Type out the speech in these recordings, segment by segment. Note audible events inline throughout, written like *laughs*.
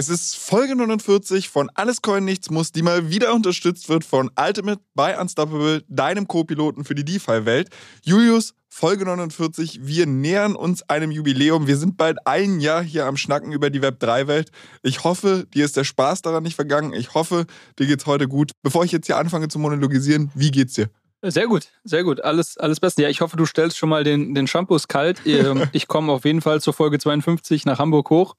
Es ist Folge 49 von Alles Coin Nichts Muss, die mal wieder unterstützt wird von Ultimate by Unstoppable, deinem Co-Piloten für die DeFi-Welt. Julius, Folge 49, wir nähern uns einem Jubiläum. Wir sind bald ein Jahr hier am Schnacken über die Web3-Welt. Ich hoffe, dir ist der Spaß daran nicht vergangen. Ich hoffe, dir geht's heute gut. Bevor ich jetzt hier anfange zu monologisieren, wie geht's dir? Sehr gut, sehr gut. Alles, alles Beste. Ja, ich hoffe, du stellst schon mal den, den Shampoos kalt. Ähm, *laughs* ich komme auf jeden Fall zur Folge 52 nach Hamburg hoch.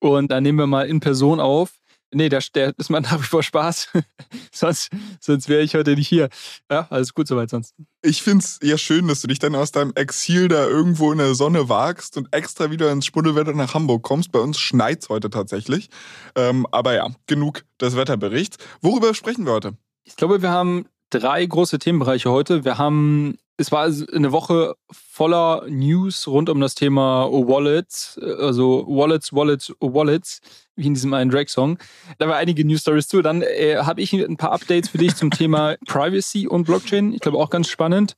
Und dann nehmen wir mal in Person auf. Nee, der, der ist mal *laughs* nach wie vor Spaß. *laughs* sonst sonst wäre ich heute nicht hier. Ja, alles gut soweit sonst. Ich finde es ja schön, dass du dich dann aus deinem Exil da irgendwo in der Sonne wagst und extra wieder ins Spuddelwetter nach Hamburg kommst. Bei uns schneit es heute tatsächlich. Ähm, aber ja, genug des Wetterberichts. Worüber sprechen wir heute? Ich glaube, wir haben drei große Themenbereiche heute. Wir haben es war eine Woche voller News rund um das Thema Wallets, also Wallets, Wallets, Wallets, wie in diesem einen Drake-Song. Da war einige News Stories zu. Dann äh, habe ich ein paar Updates für dich zum Thema *laughs* Privacy und Blockchain. Ich glaube auch ganz spannend.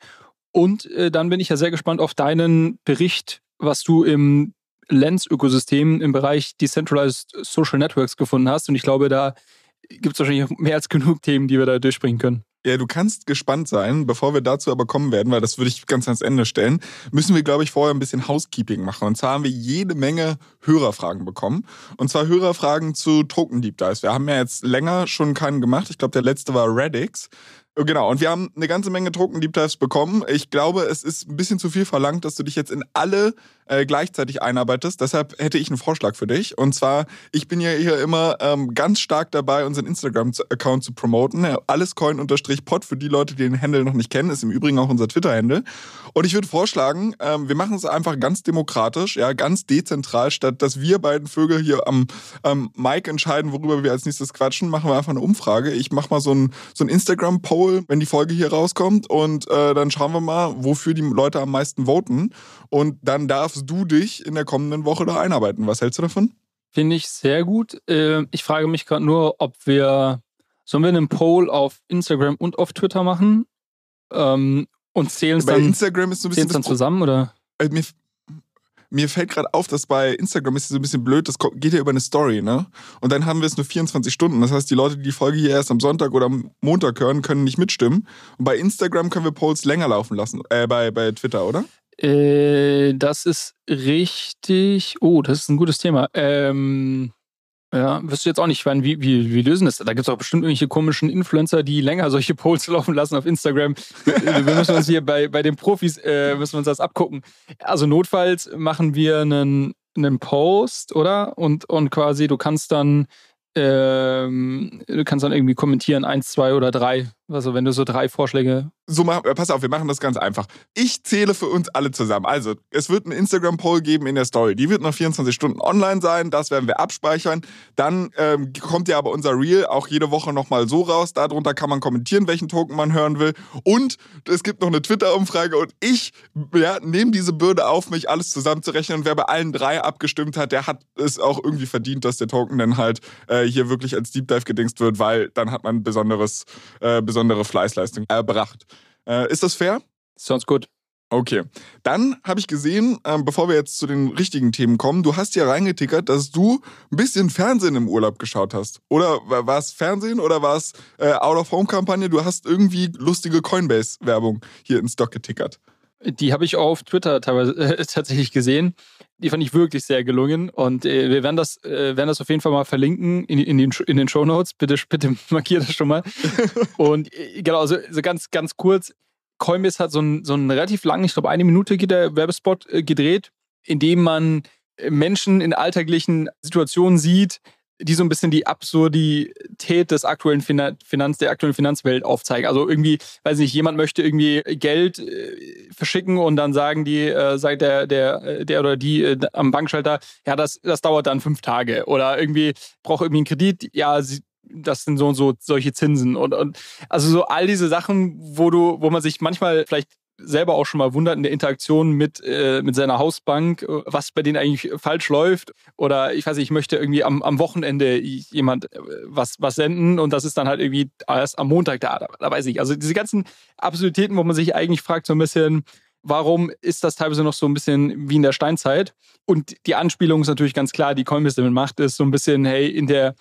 Und äh, dann bin ich ja sehr gespannt auf deinen Bericht, was du im Lens-Ökosystem im Bereich Decentralized Social Networks gefunden hast. Und ich glaube, da gibt es wahrscheinlich mehr als genug Themen, die wir da durchbringen können. Ja, du kannst gespannt sein. Bevor wir dazu aber kommen werden, weil das würde ich ganz ans Ende stellen, müssen wir, glaube ich, vorher ein bisschen Housekeeping machen. Und zwar haben wir jede Menge Hörerfragen bekommen. Und zwar Hörerfragen zu Token Deep Dives. Wir haben ja jetzt länger schon keinen gemacht. Ich glaube, der letzte war Radix. Genau, und wir haben eine ganze Menge Token Deep Dives bekommen. Ich glaube, es ist ein bisschen zu viel verlangt, dass du dich jetzt in alle äh, gleichzeitig einarbeitest. Deshalb hätte ich einen Vorschlag für dich. Und zwar, ich bin ja hier immer ähm, ganz stark dabei, unseren Instagram-Account zu promoten. Allescoin-pod für die Leute, die den Handle noch nicht kennen, ist im Übrigen auch unser Twitter-Handle. Und ich würde vorschlagen, ähm, wir machen es einfach ganz demokratisch, ja, ganz dezentral, statt dass wir beiden Vögel hier am ähm, Mic entscheiden, worüber wir als nächstes quatschen, machen wir einfach eine Umfrage. Ich mache mal so ein, so ein Instagram-Poll, wenn die Folge hier rauskommt und äh, dann schauen wir mal, wofür die Leute am meisten voten. Und dann darf darfst du dich in der kommenden Woche da einarbeiten. Was hältst du davon? Finde ich sehr gut. Ähm, ich frage mich gerade nur, ob wir, sollen wir einen Poll auf Instagram und auf Twitter machen? Ähm, und zählen es dann, Instagram ist so ein bisschen dann zusammen, oder? Äh, mir, mir fällt gerade auf, dass bei Instagram ist so ein bisschen blöd, das geht ja über eine Story, ne? Und dann haben wir es nur 24 Stunden. Das heißt, die Leute, die die Folge hier erst am Sonntag oder am Montag hören, können nicht mitstimmen. Und bei Instagram können wir Polls länger laufen lassen. Äh, bei, bei Twitter, oder? Äh, das ist richtig. Oh, das ist ein gutes Thema. Ähm, ja, wirst du jetzt auch nicht, ich wie, wie, wie lösen das? Da gibt es auch bestimmt irgendwelche komischen Influencer, die länger solche Polls *laughs* laufen lassen auf Instagram. wir müssen uns hier bei, bei den Profis, äh, müssen wir uns das abgucken. Also notfalls machen wir einen, einen Post, oder? Und, und quasi, du kannst dann ähm, du kannst dann irgendwie kommentieren, eins, zwei oder drei. Also wenn du so drei Vorschläge. So mach, äh, pass auf, wir machen das ganz einfach. Ich zähle für uns alle zusammen. Also, es wird einen Instagram-Poll geben in der Story. Die wird noch 24 Stunden online sein. Das werden wir abspeichern. Dann ähm, kommt ja aber unser Reel auch jede Woche nochmal so raus. Darunter kann man kommentieren, welchen Token man hören will. Und es gibt noch eine Twitter-Umfrage und ich ja, nehme diese Bürde auf mich, alles zusammenzurechnen. Und wer bei allen drei abgestimmt hat, der hat es auch irgendwie verdient, dass der Token dann halt äh, hier wirklich als Deep Dive gedingst wird, weil dann hat man besonderes, äh, besondere Fleißleistung erbracht. Äh, ist das fair? Sounds gut. Okay. Dann habe ich gesehen, äh, bevor wir jetzt zu den richtigen Themen kommen, du hast ja reingetickert, dass du ein bisschen Fernsehen im Urlaub geschaut hast. Oder war es Fernsehen oder war es äh, Out-of-Home-Kampagne? Du hast irgendwie lustige Coinbase-Werbung hier ins Stock getickert. Die habe ich auf Twitter teilweise *laughs* äh, tatsächlich gesehen. Die fand ich wirklich sehr gelungen. Und äh, wir werden das, äh, werden das auf jeden Fall mal verlinken in, in den, in den Show Notes. Bitte, bitte *laughs* markiert das schon mal. *laughs* und äh, genau, also, also ganz, ganz kurz. Coinbase hat so einen, so einen relativ langen, ich glaube eine Minute geht der Werbespot äh, gedreht, in dem man äh, Menschen in alltäglichen Situationen sieht, die so ein bisschen die Absurdität des aktuellen Finanz, der aktuellen Finanzwelt aufzeigen. Also irgendwie, weiß nicht, jemand möchte irgendwie Geld äh, verschicken und dann sagen die, äh, sagt der, der, äh, der oder die äh, am Bankschalter, ja, das, das dauert dann fünf Tage. Oder irgendwie braucht irgendwie einen Kredit, ja, sie, das sind so und so solche Zinsen und, und also so all diese Sachen, wo du, wo man sich manchmal vielleicht selber auch schon mal wundert in der Interaktion mit, äh, mit seiner Hausbank, was bei denen eigentlich falsch läuft. Oder ich weiß nicht, ich möchte irgendwie am, am Wochenende jemand äh, was, was senden und das ist dann halt irgendwie erst am Montag da. Da, da weiß ich. Also diese ganzen Absurditäten, wo man sich eigentlich fragt, so ein bisschen, warum ist das teilweise noch so ein bisschen wie in der Steinzeit? Und die Anspielung ist natürlich ganz klar, die Coinbase damit macht, ist so ein bisschen, hey, in der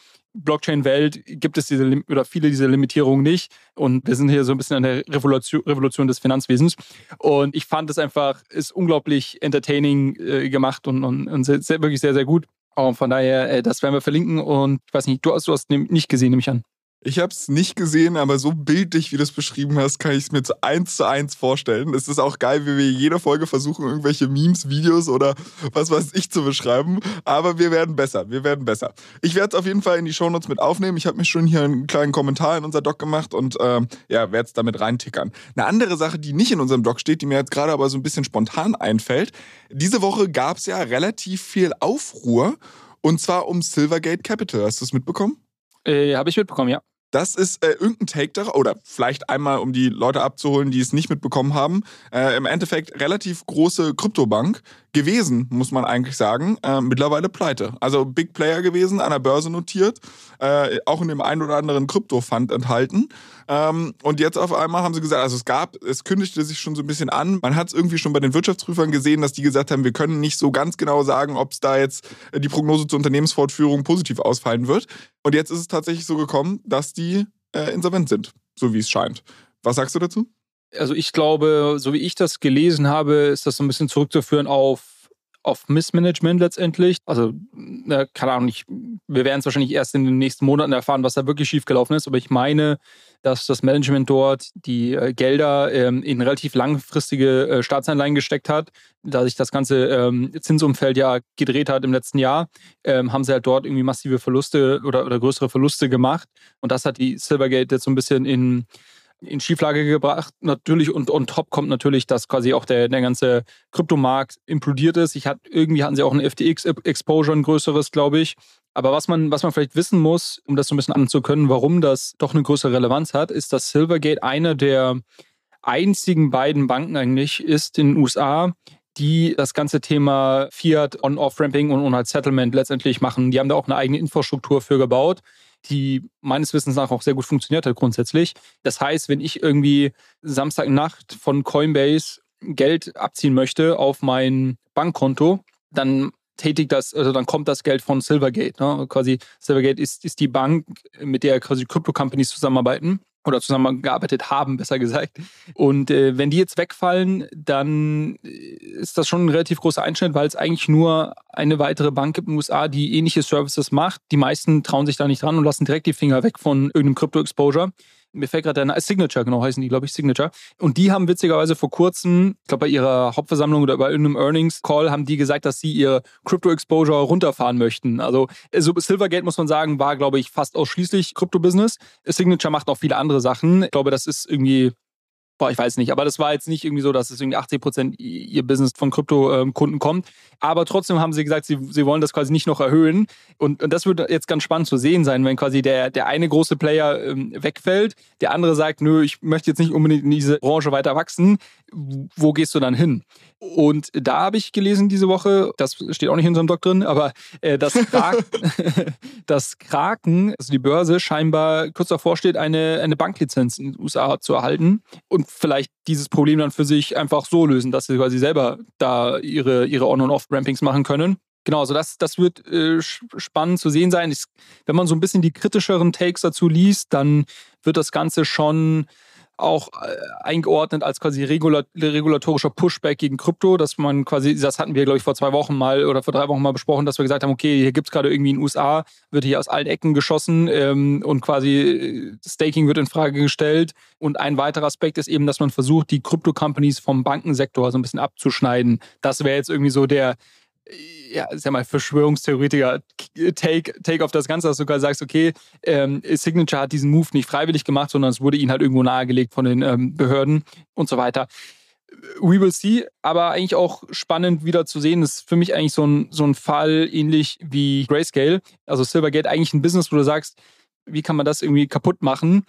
Blockchain-Welt gibt es diese oder viele dieser Limitierungen nicht. Und wir sind hier so ein bisschen an der Revolution, Revolution des Finanzwesens. Und ich fand es einfach, ist unglaublich entertaining äh, gemacht und, und, und sehr, sehr, wirklich sehr, sehr gut. Und von daher, äh, das werden wir verlinken. Und ich weiß nicht, du hast, du hast nicht gesehen, nehme ich an. Ich habe es nicht gesehen, aber so bildlich, wie du es beschrieben hast, kann ich es mir zu eins zu eins vorstellen. Es ist auch geil, wie wir jede Folge versuchen, irgendwelche Memes, Videos oder was weiß ich zu beschreiben. Aber wir werden besser, wir werden besser. Ich werde es auf jeden Fall in die Shownotes mit aufnehmen. Ich habe mir schon hier einen kleinen Kommentar in unser Doc gemacht und äh, ja, werde es damit reintickern. Eine andere Sache, die nicht in unserem Doc steht, die mir jetzt gerade aber so ein bisschen spontan einfällt. Diese Woche gab es ja relativ viel Aufruhr und zwar um Silvergate Capital. Hast du es mitbekommen? Äh, Habe ich mitbekommen, ja. Das ist äh, irgendein Take darauf, oder vielleicht einmal, um die Leute abzuholen, die es nicht mitbekommen haben. Äh, Im Endeffekt relativ große Kryptobank gewesen, muss man eigentlich sagen. Äh, mittlerweile pleite. Also Big Player gewesen, an der Börse notiert, äh, auch in dem einen oder anderen Krypto-Fund enthalten. Ähm, und jetzt auf einmal haben sie gesagt, also es gab, es kündigte sich schon so ein bisschen an. Man hat es irgendwie schon bei den Wirtschaftsprüfern gesehen, dass die gesagt haben, wir können nicht so ganz genau sagen, ob es da jetzt äh, die Prognose zur Unternehmensfortführung positiv ausfallen wird. Und jetzt ist es tatsächlich so gekommen, dass die äh, insolvent sind, so wie es scheint. Was sagst du dazu? Also ich glaube, so wie ich das gelesen habe, ist das so ein bisschen zurückzuführen auf auf Missmanagement letztendlich. Also, äh, keine Ahnung, ich, wir werden es wahrscheinlich erst in den nächsten Monaten erfahren, was da wirklich schiefgelaufen ist. Aber ich meine, dass das Management dort die äh, Gelder ähm, in relativ langfristige äh, Staatsanleihen gesteckt hat. Da sich das ganze ähm, Zinsumfeld ja gedreht hat im letzten Jahr, ähm, haben sie halt dort irgendwie massive Verluste oder, oder größere Verluste gemacht. Und das hat die Silvergate jetzt so ein bisschen in in Schieflage gebracht. Natürlich und on top kommt natürlich, dass quasi auch der, der ganze Kryptomarkt implodiert ist. Ich hatte, irgendwie hatten sie auch ein FTX-Exposure, ein größeres, glaube ich. Aber was man, was man vielleicht wissen muss, um das so ein bisschen anzukönnen, warum das doch eine größere Relevanz hat, ist, dass Silvergate eine der einzigen beiden Banken eigentlich ist in den USA, die das ganze Thema Fiat, On-Off-Ramping und, und halt Settlement letztendlich machen. Die haben da auch eine eigene Infrastruktur für gebaut die meines Wissens nach auch sehr gut funktioniert hat grundsätzlich. Das heißt, wenn ich irgendwie Samstagnacht von Coinbase Geld abziehen möchte auf mein Bankkonto, dann tätigt das, also dann kommt das Geld von Silvergate. Ne? Quasi Silvergate ist, ist die Bank, mit der quasi Crypto-Companies zusammenarbeiten oder zusammengearbeitet haben, besser gesagt. Und äh, wenn die jetzt wegfallen, dann ist das schon ein relativ großer Einschnitt, weil es eigentlich nur eine weitere Bank gibt in den USA, die ähnliche Services macht. Die meisten trauen sich da nicht dran und lassen direkt die Finger weg von irgendeinem Crypto-Exposure mir fällt gerade der Signature, genau heißen die, glaube ich, Signature. Und die haben witzigerweise vor kurzem, ich glaube bei ihrer Hauptversammlung oder bei irgendeinem Earnings-Call, haben die gesagt, dass sie ihr Crypto-Exposure runterfahren möchten. Also, also Silvergate, muss man sagen, war, glaube ich, fast ausschließlich Krypto-Business. Signature macht auch viele andere Sachen. Ich glaube, das ist irgendwie Boah, ich weiß nicht, aber das war jetzt nicht irgendwie so, dass es irgendwie 80 Prozent ihr Business von Krypto-Kunden kommt. Aber trotzdem haben sie gesagt, sie, sie wollen das quasi nicht noch erhöhen. Und, und das wird jetzt ganz spannend zu sehen sein, wenn quasi der, der eine große Player ähm, wegfällt, der andere sagt, nö, ich möchte jetzt nicht unbedingt in diese Branche weiter wachsen. Wo gehst du dann hin? Und da habe ich gelesen diese Woche, das steht auch nicht in unserem Doc drin, aber äh, dass, Kraken, *laughs* *laughs* dass Kraken, also die Börse, scheinbar kurz davor steht, eine, eine Banklizenz in den USA zu erhalten und vielleicht dieses Problem dann für sich einfach so lösen, dass sie quasi selber da ihre, ihre On- und Off-Rampings machen können. Genau, also das, das wird äh, spannend zu sehen sein. Ich, wenn man so ein bisschen die kritischeren Takes dazu liest, dann wird das Ganze schon auch äh, eingeordnet als quasi regulatorischer Pushback gegen Krypto, dass man quasi, das hatten wir, glaube ich, vor zwei Wochen mal oder vor drei Wochen mal besprochen, dass wir gesagt haben, okay, hier gibt es gerade irgendwie in den USA, wird hier aus allen Ecken geschossen ähm, und quasi äh, Staking wird in Frage gestellt. Und ein weiterer Aspekt ist eben, dass man versucht, die Krypto-Companies vom Bankensektor so ein bisschen abzuschneiden. Das wäre jetzt irgendwie so der, ja, sag mal, Verschwörungstheoretiker Take, Take auf das Ganze, dass du sogar sagst, okay, ähm, Signature hat diesen Move nicht freiwillig gemacht, sondern es wurde ihnen halt irgendwo nahegelegt von den ähm, Behörden und so weiter. We will see, aber eigentlich auch spannend wieder zu sehen, das ist für mich eigentlich so ein, so ein Fall ähnlich wie Grayscale. Also Silvergate eigentlich ein Business, wo du sagst, wie kann man das irgendwie kaputt machen?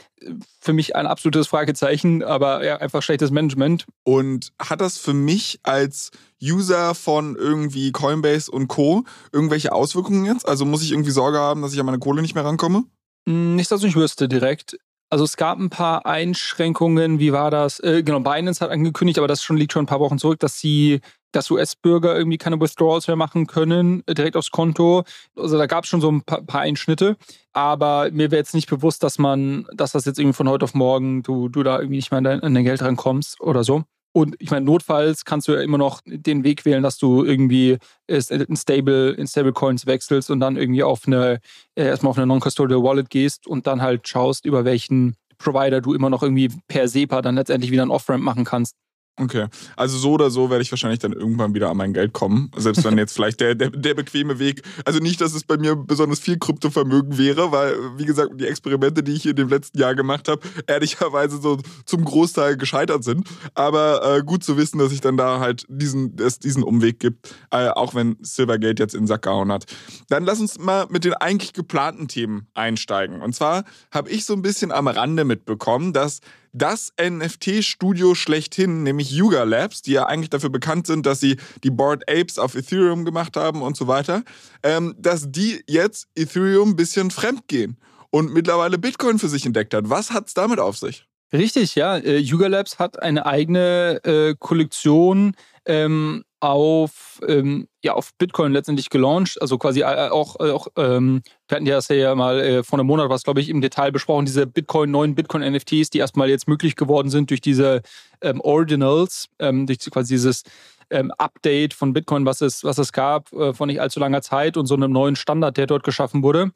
Für mich ein absolutes Fragezeichen, aber ja, einfach schlechtes Management. Und hat das für mich als User von irgendwie Coinbase und Co. irgendwelche Auswirkungen jetzt? Also muss ich irgendwie Sorge haben, dass ich an meine Kohle nicht mehr rankomme? Hm, nicht, dass ich wüsste direkt. Also es gab ein paar Einschränkungen, wie war das? Äh, genau, Binance hat angekündigt, aber das schon, liegt schon ein paar Wochen zurück, dass sie, dass US-Bürger irgendwie keine Withdrawals mehr machen können, äh, direkt aufs Konto. Also da gab es schon so ein paar, paar, Einschnitte. Aber mir wäre jetzt nicht bewusst, dass man, dass das jetzt irgendwie von heute auf morgen, du, du da irgendwie nicht mehr an dein, an dein Geld rankommst oder so. Und ich meine, notfalls kannst du ja immer noch den Weg wählen, dass du irgendwie in Stable, in Stablecoins wechselst und dann irgendwie auf eine, äh, erstmal auf eine Non-Custodial Wallet gehst und dann halt schaust, über welchen Provider du immer noch irgendwie per SEPA dann letztendlich wieder ein Off-Ramp machen kannst. Okay. Also so oder so werde ich wahrscheinlich dann irgendwann wieder an mein Geld kommen. Selbst wenn jetzt vielleicht der, der, der bequeme Weg. Also nicht, dass es bei mir besonders viel Kryptovermögen wäre, weil, wie gesagt, die Experimente, die ich in dem letzten Jahr gemacht habe, ehrlicherweise so zum Großteil gescheitert sind. Aber äh, gut zu wissen, dass ich dann da halt diesen, es diesen Umweg gibt, äh, auch wenn Silvergate jetzt in den Sack gehauen hat. Dann lass uns mal mit den eigentlich geplanten Themen einsteigen. Und zwar habe ich so ein bisschen am Rande mitbekommen, dass das NFT-Studio schlechthin, nämlich Yuga Labs, die ja eigentlich dafür bekannt sind, dass sie die Bored Apes auf Ethereum gemacht haben und so weiter, ähm, dass die jetzt Ethereum ein bisschen fremd gehen und mittlerweile Bitcoin für sich entdeckt hat. Was hat es damit auf sich? Richtig, ja. Äh, Yuga Labs hat eine eigene äh, Kollektion ähm, auf, ähm, ja, auf Bitcoin letztendlich gelauncht. Also quasi äh, auch, äh, auch ähm, wir hatten ja das ja mal äh, vor einem Monat was, glaube ich, im Detail besprochen, diese Bitcoin, neuen Bitcoin-NFTs, die erstmal jetzt möglich geworden sind durch diese ähm, Ordinals, ähm, durch quasi dieses ähm, Update von Bitcoin, was es, was es gab, äh, vor nicht allzu langer Zeit und so einem neuen Standard, der dort geschaffen wurde.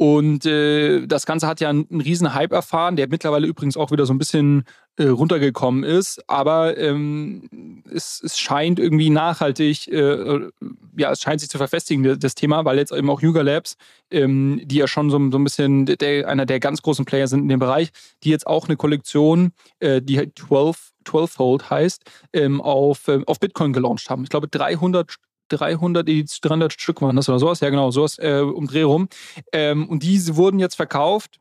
Und äh, das Ganze hat ja einen, einen riesen Hype erfahren, der mittlerweile übrigens auch wieder so ein bisschen äh, runtergekommen ist. Aber ähm, es, es, scheint irgendwie nachhaltig, äh, ja, es scheint sich zu verfestigen, das Thema, weil jetzt eben auch Yuga Labs, ähm, die ja schon so, so ein bisschen der, einer der ganz großen Player sind in dem Bereich, die jetzt auch eine Kollektion, äh, die 12 12-Fold heißt, ähm, auf, ähm, auf Bitcoin gelauncht haben. Ich glaube, 300 300, 300 Stück waren das oder sowas. Ja, genau, sowas äh, um Dreh rum. Ähm, und diese wurden jetzt verkauft.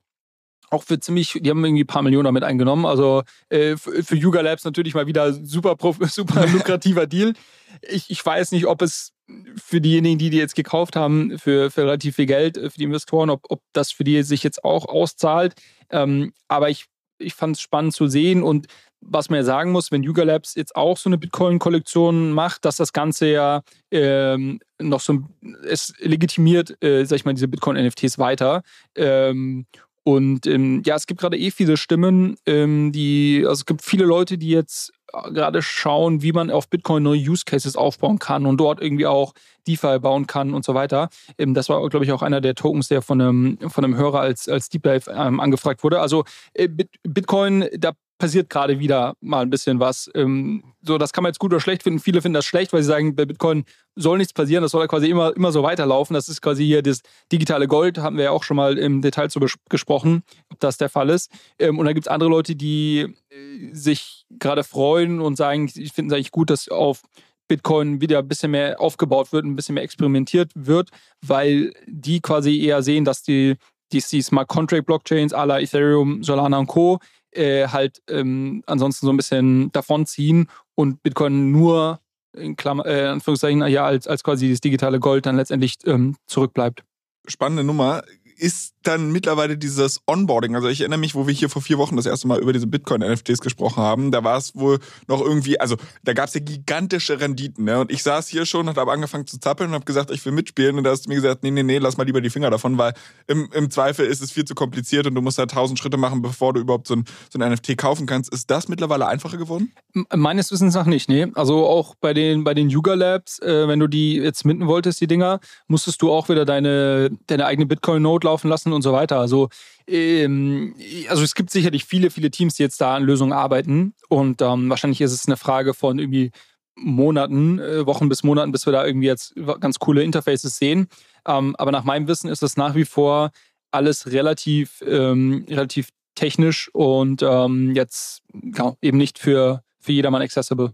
Auch für ziemlich, die haben irgendwie ein paar Millionen damit eingenommen. Also äh, für, für Yuga Labs natürlich mal wieder super, *laughs* super *laughs* lukrativer Deal. Ich, ich weiß nicht, ob es für diejenigen, die die jetzt gekauft haben, für, für relativ viel Geld, äh, für die Investoren, ob, ob das für die sich jetzt auch auszahlt. Ähm, aber ich, ich fand es spannend zu sehen und was man ja sagen muss, wenn Yuga Labs jetzt auch so eine Bitcoin-Kollektion macht, dass das Ganze ja ähm, noch so, es legitimiert, äh, sag ich mal, diese Bitcoin-NFTs weiter. Ähm, und ähm, ja, es gibt gerade eh viele Stimmen, ähm, die, also es gibt viele Leute, die jetzt gerade schauen, wie man auf Bitcoin neue Use Cases aufbauen kann und dort irgendwie auch DeFi bauen kann und so weiter. Ähm, das war, glaube ich, auch einer der Tokens, der von einem, von einem Hörer als, als Deep Dive ähm, angefragt wurde. Also äh, Bitcoin, da passiert gerade wieder mal ein bisschen was. Ähm, so, das kann man jetzt gut oder schlecht finden. Viele finden das schlecht, weil sie sagen, bei Bitcoin soll nichts passieren, das soll quasi immer, immer so weiterlaufen. Das ist quasi hier das digitale Gold, haben wir ja auch schon mal im Detail zu gesprochen, ob das der Fall ist. Ähm, und dann gibt es andere Leute, die äh, sich gerade freuen und sagen, ich finde es eigentlich gut, dass auf Bitcoin wieder ein bisschen mehr aufgebaut wird, ein bisschen mehr experimentiert wird, weil die quasi eher sehen, dass die, die, die Smart Contract Blockchains à la Ethereum, Solana und Co äh, halt ähm, ansonsten so ein bisschen davonziehen und Bitcoin nur in Klammer, äh, Anführungszeichen, ja, als, als quasi das digitale Gold dann letztendlich ähm, zurückbleibt. Spannende Nummer ist dann mittlerweile dieses Onboarding. Also ich erinnere mich, wo wir hier vor vier Wochen das erste Mal über diese Bitcoin-NFTs gesprochen haben. Da war es wohl noch irgendwie, also da gab es ja gigantische Renditen. Ne? Und ich saß hier schon und habe angefangen zu zappeln und habe gesagt, ich will mitspielen. Und da hast du mir gesagt, nee, nee, nee, lass mal lieber die Finger davon, weil im, im Zweifel ist es viel zu kompliziert und du musst da tausend Schritte machen, bevor du überhaupt so ein, so ein NFT kaufen kannst. Ist das mittlerweile einfacher geworden? Meines Wissens nach nicht, nee. Also auch bei den, bei den Yuga Labs, äh, wenn du die jetzt mitten wolltest, die Dinger, musstest du auch wieder deine, deine eigene Bitcoin-Note laufen lassen und so weiter. Also, ähm, also es gibt sicherlich viele, viele Teams, die jetzt da an Lösungen arbeiten. Und ähm, wahrscheinlich ist es eine Frage von irgendwie Monaten, äh, Wochen bis Monaten, bis wir da irgendwie jetzt ganz coole Interfaces sehen. Ähm, aber nach meinem Wissen ist das nach wie vor alles relativ, ähm, relativ technisch und ähm, jetzt ja, eben nicht für, für jedermann accessible.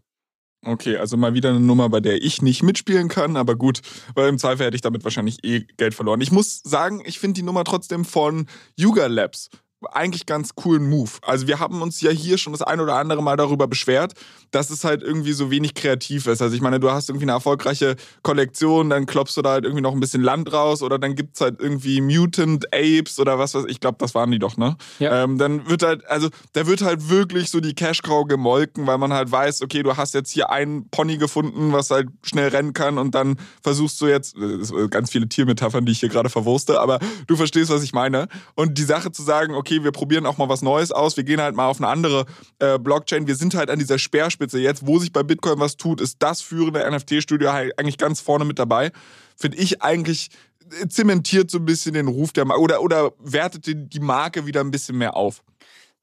Okay, also mal wieder eine Nummer, bei der ich nicht mitspielen kann, aber gut, weil im Zweifel hätte ich damit wahrscheinlich eh Geld verloren. Ich muss sagen, ich finde die Nummer trotzdem von Yuga Labs eigentlich ganz coolen Move. Also wir haben uns ja hier schon das ein oder andere Mal darüber beschwert, dass es halt irgendwie so wenig kreativ ist. Also ich meine, du hast irgendwie eine erfolgreiche Kollektion, dann klopfst du da halt irgendwie noch ein bisschen Land raus oder dann gibt es halt irgendwie Mutant Apes oder was weiß ich. Ich glaube, das waren die doch, ne? Ja. Ähm, dann wird halt, also da wird halt wirklich so die Cash-Cow gemolken, weil man halt weiß, okay, du hast jetzt hier einen Pony gefunden, was halt schnell rennen kann und dann versuchst du jetzt, ganz viele Tiermetaphern, die ich hier gerade verwurste, aber du verstehst, was ich meine. Und die Sache zu sagen, okay, okay, wir probieren auch mal was Neues aus, wir gehen halt mal auf eine andere äh, Blockchain. Wir sind halt an dieser Speerspitze jetzt, wo sich bei Bitcoin was tut, ist das führende NFT-Studio halt eigentlich ganz vorne mit dabei. Finde ich eigentlich äh, zementiert so ein bisschen den Ruf der Marke oder, oder wertet die Marke wieder ein bisschen mehr auf.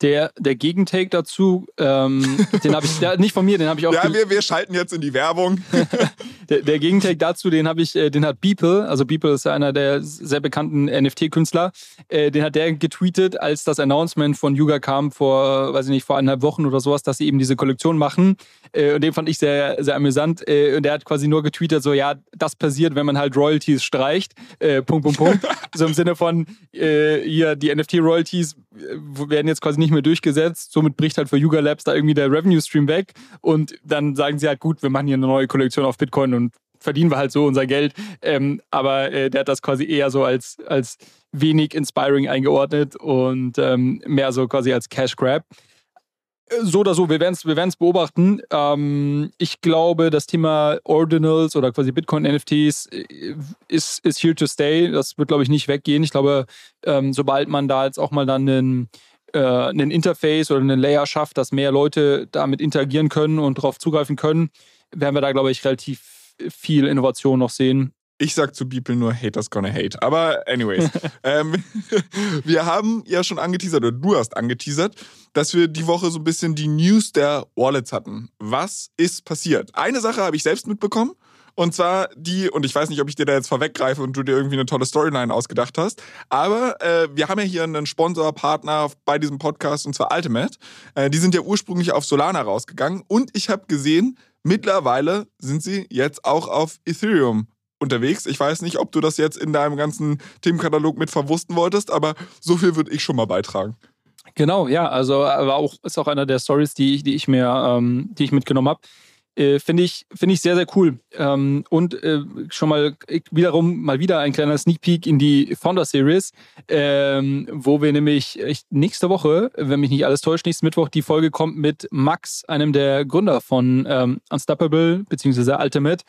Der, der Gegentake dazu, ähm, *laughs* den habe ich, der, nicht von mir, den habe ich auch. Ja, wir, wir schalten jetzt in die Werbung. *laughs* der, der Gegentake dazu, den habe ich, äh, den hat Beeple, also Beeple ist einer der sehr bekannten NFT-Künstler, äh, den hat der getweetet, als das Announcement von Yuga kam vor, weiß ich nicht, vor eineinhalb Wochen oder sowas, dass sie eben diese Kollektion machen. Äh, und den fand ich sehr, sehr amüsant. Äh, und der hat quasi nur getweetet, so ja, das passiert, wenn man halt Royalties streicht. Äh, Punkt, Punkt, Punkt. *laughs* so im Sinne von, hier, die NFT-Royalties werden jetzt quasi nicht mehr durchgesetzt. Somit bricht halt für Yuga Labs da irgendwie der Revenue Stream weg. Und dann sagen sie halt, gut, wir machen hier eine neue Kollektion auf Bitcoin und verdienen wir halt so unser Geld. Ähm, aber äh, der hat das quasi eher so als, als wenig inspiring eingeordnet und ähm, mehr so quasi als Cash Grab. So oder so, wir werden es wir beobachten. Ähm, ich glaube, das Thema Ordinals oder quasi Bitcoin-NFTs äh, ist, ist here to stay. Das wird, glaube ich, nicht weggehen. Ich glaube, ähm, sobald man da jetzt auch mal dann einen, äh, einen Interface oder einen Layer schafft, dass mehr Leute damit interagieren können und darauf zugreifen können, werden wir da, glaube ich, relativ viel Innovation noch sehen. Ich sag zu People nur Haters gonna hate. Aber anyways, *laughs* ähm, *laughs* wir haben ja schon angeteasert, oder du hast angeteasert, dass wir die Woche so ein bisschen die News der Wallets hatten. Was ist passiert? Eine Sache habe ich selbst mitbekommen. Und zwar die, und ich weiß nicht, ob ich dir da jetzt vorweggreife und du dir irgendwie eine tolle Storyline ausgedacht hast, aber äh, wir haben ja hier einen Sponsorpartner bei diesem Podcast und zwar Ultimate. Äh, die sind ja ursprünglich auf Solana rausgegangen und ich habe gesehen, mittlerweile sind sie jetzt auch auf Ethereum unterwegs. Ich weiß nicht, ob du das jetzt in deinem ganzen Themenkatalog mit verwussten wolltest, aber so viel würde ich schon mal beitragen. Genau, ja, also war auch, ist auch einer der Stories, die ich, die ich mir, ähm, die ich mitgenommen habe. Äh, Finde ich, find ich sehr, sehr cool. Ähm, und äh, schon mal wiederum mal wieder ein kleiner Sneak Peek in die Founder Series, ähm, wo wir nämlich nächste Woche, wenn mich nicht alles täuscht, nächsten Mittwoch die Folge kommt mit Max, einem der Gründer von ähm, Unstoppable bzw. Ultimate.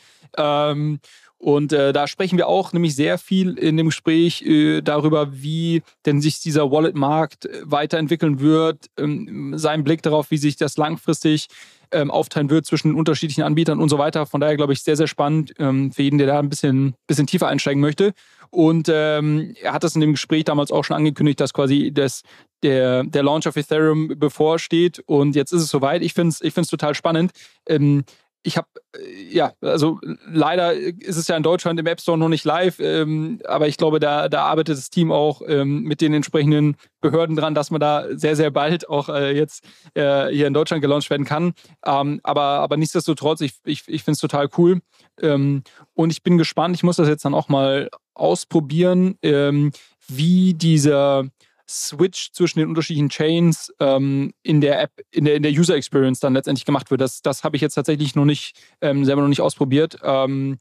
Und äh, da sprechen wir auch nämlich sehr viel in dem Gespräch äh, darüber, wie denn sich dieser Wallet-Markt äh, weiterentwickeln wird, ähm, sein Blick darauf, wie sich das langfristig ähm, aufteilen wird zwischen unterschiedlichen Anbietern und so weiter. Von daher glaube ich sehr, sehr spannend ähm, für jeden, der da ein bisschen, bisschen tiefer einsteigen möchte. Und ähm, er hat das in dem Gespräch damals auch schon angekündigt, dass quasi das, der, der Launch of Ethereum bevorsteht. Und jetzt ist es soweit. Ich finde es ich total spannend. Ähm, ich habe, äh, ja, also leider ist es ja in Deutschland im App Store noch nicht live, ähm, aber ich glaube, da, da arbeitet das Team auch ähm, mit den entsprechenden Behörden dran, dass man da sehr, sehr bald auch äh, jetzt äh, hier in Deutschland gelauncht werden kann. Ähm, aber, aber nichtsdestotrotz, ich, ich, ich finde es total cool. Ähm, und ich bin gespannt, ich muss das jetzt dann auch mal ausprobieren, ähm, wie dieser Switch zwischen den unterschiedlichen Chains ähm, in der App, in der, in der User Experience dann letztendlich gemacht wird. Das, das habe ich jetzt tatsächlich noch nicht, ähm, selber noch nicht ausprobiert. Ähm,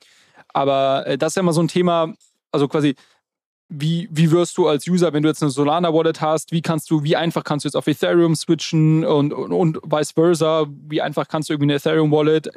aber äh, das ist ja immer so ein Thema, also quasi wie, wie wirst du als User, wenn du jetzt eine Solana Wallet hast, wie kannst du, wie einfach kannst du jetzt auf Ethereum switchen und, und, und vice versa, wie einfach kannst du irgendwie eine Ethereum Wallet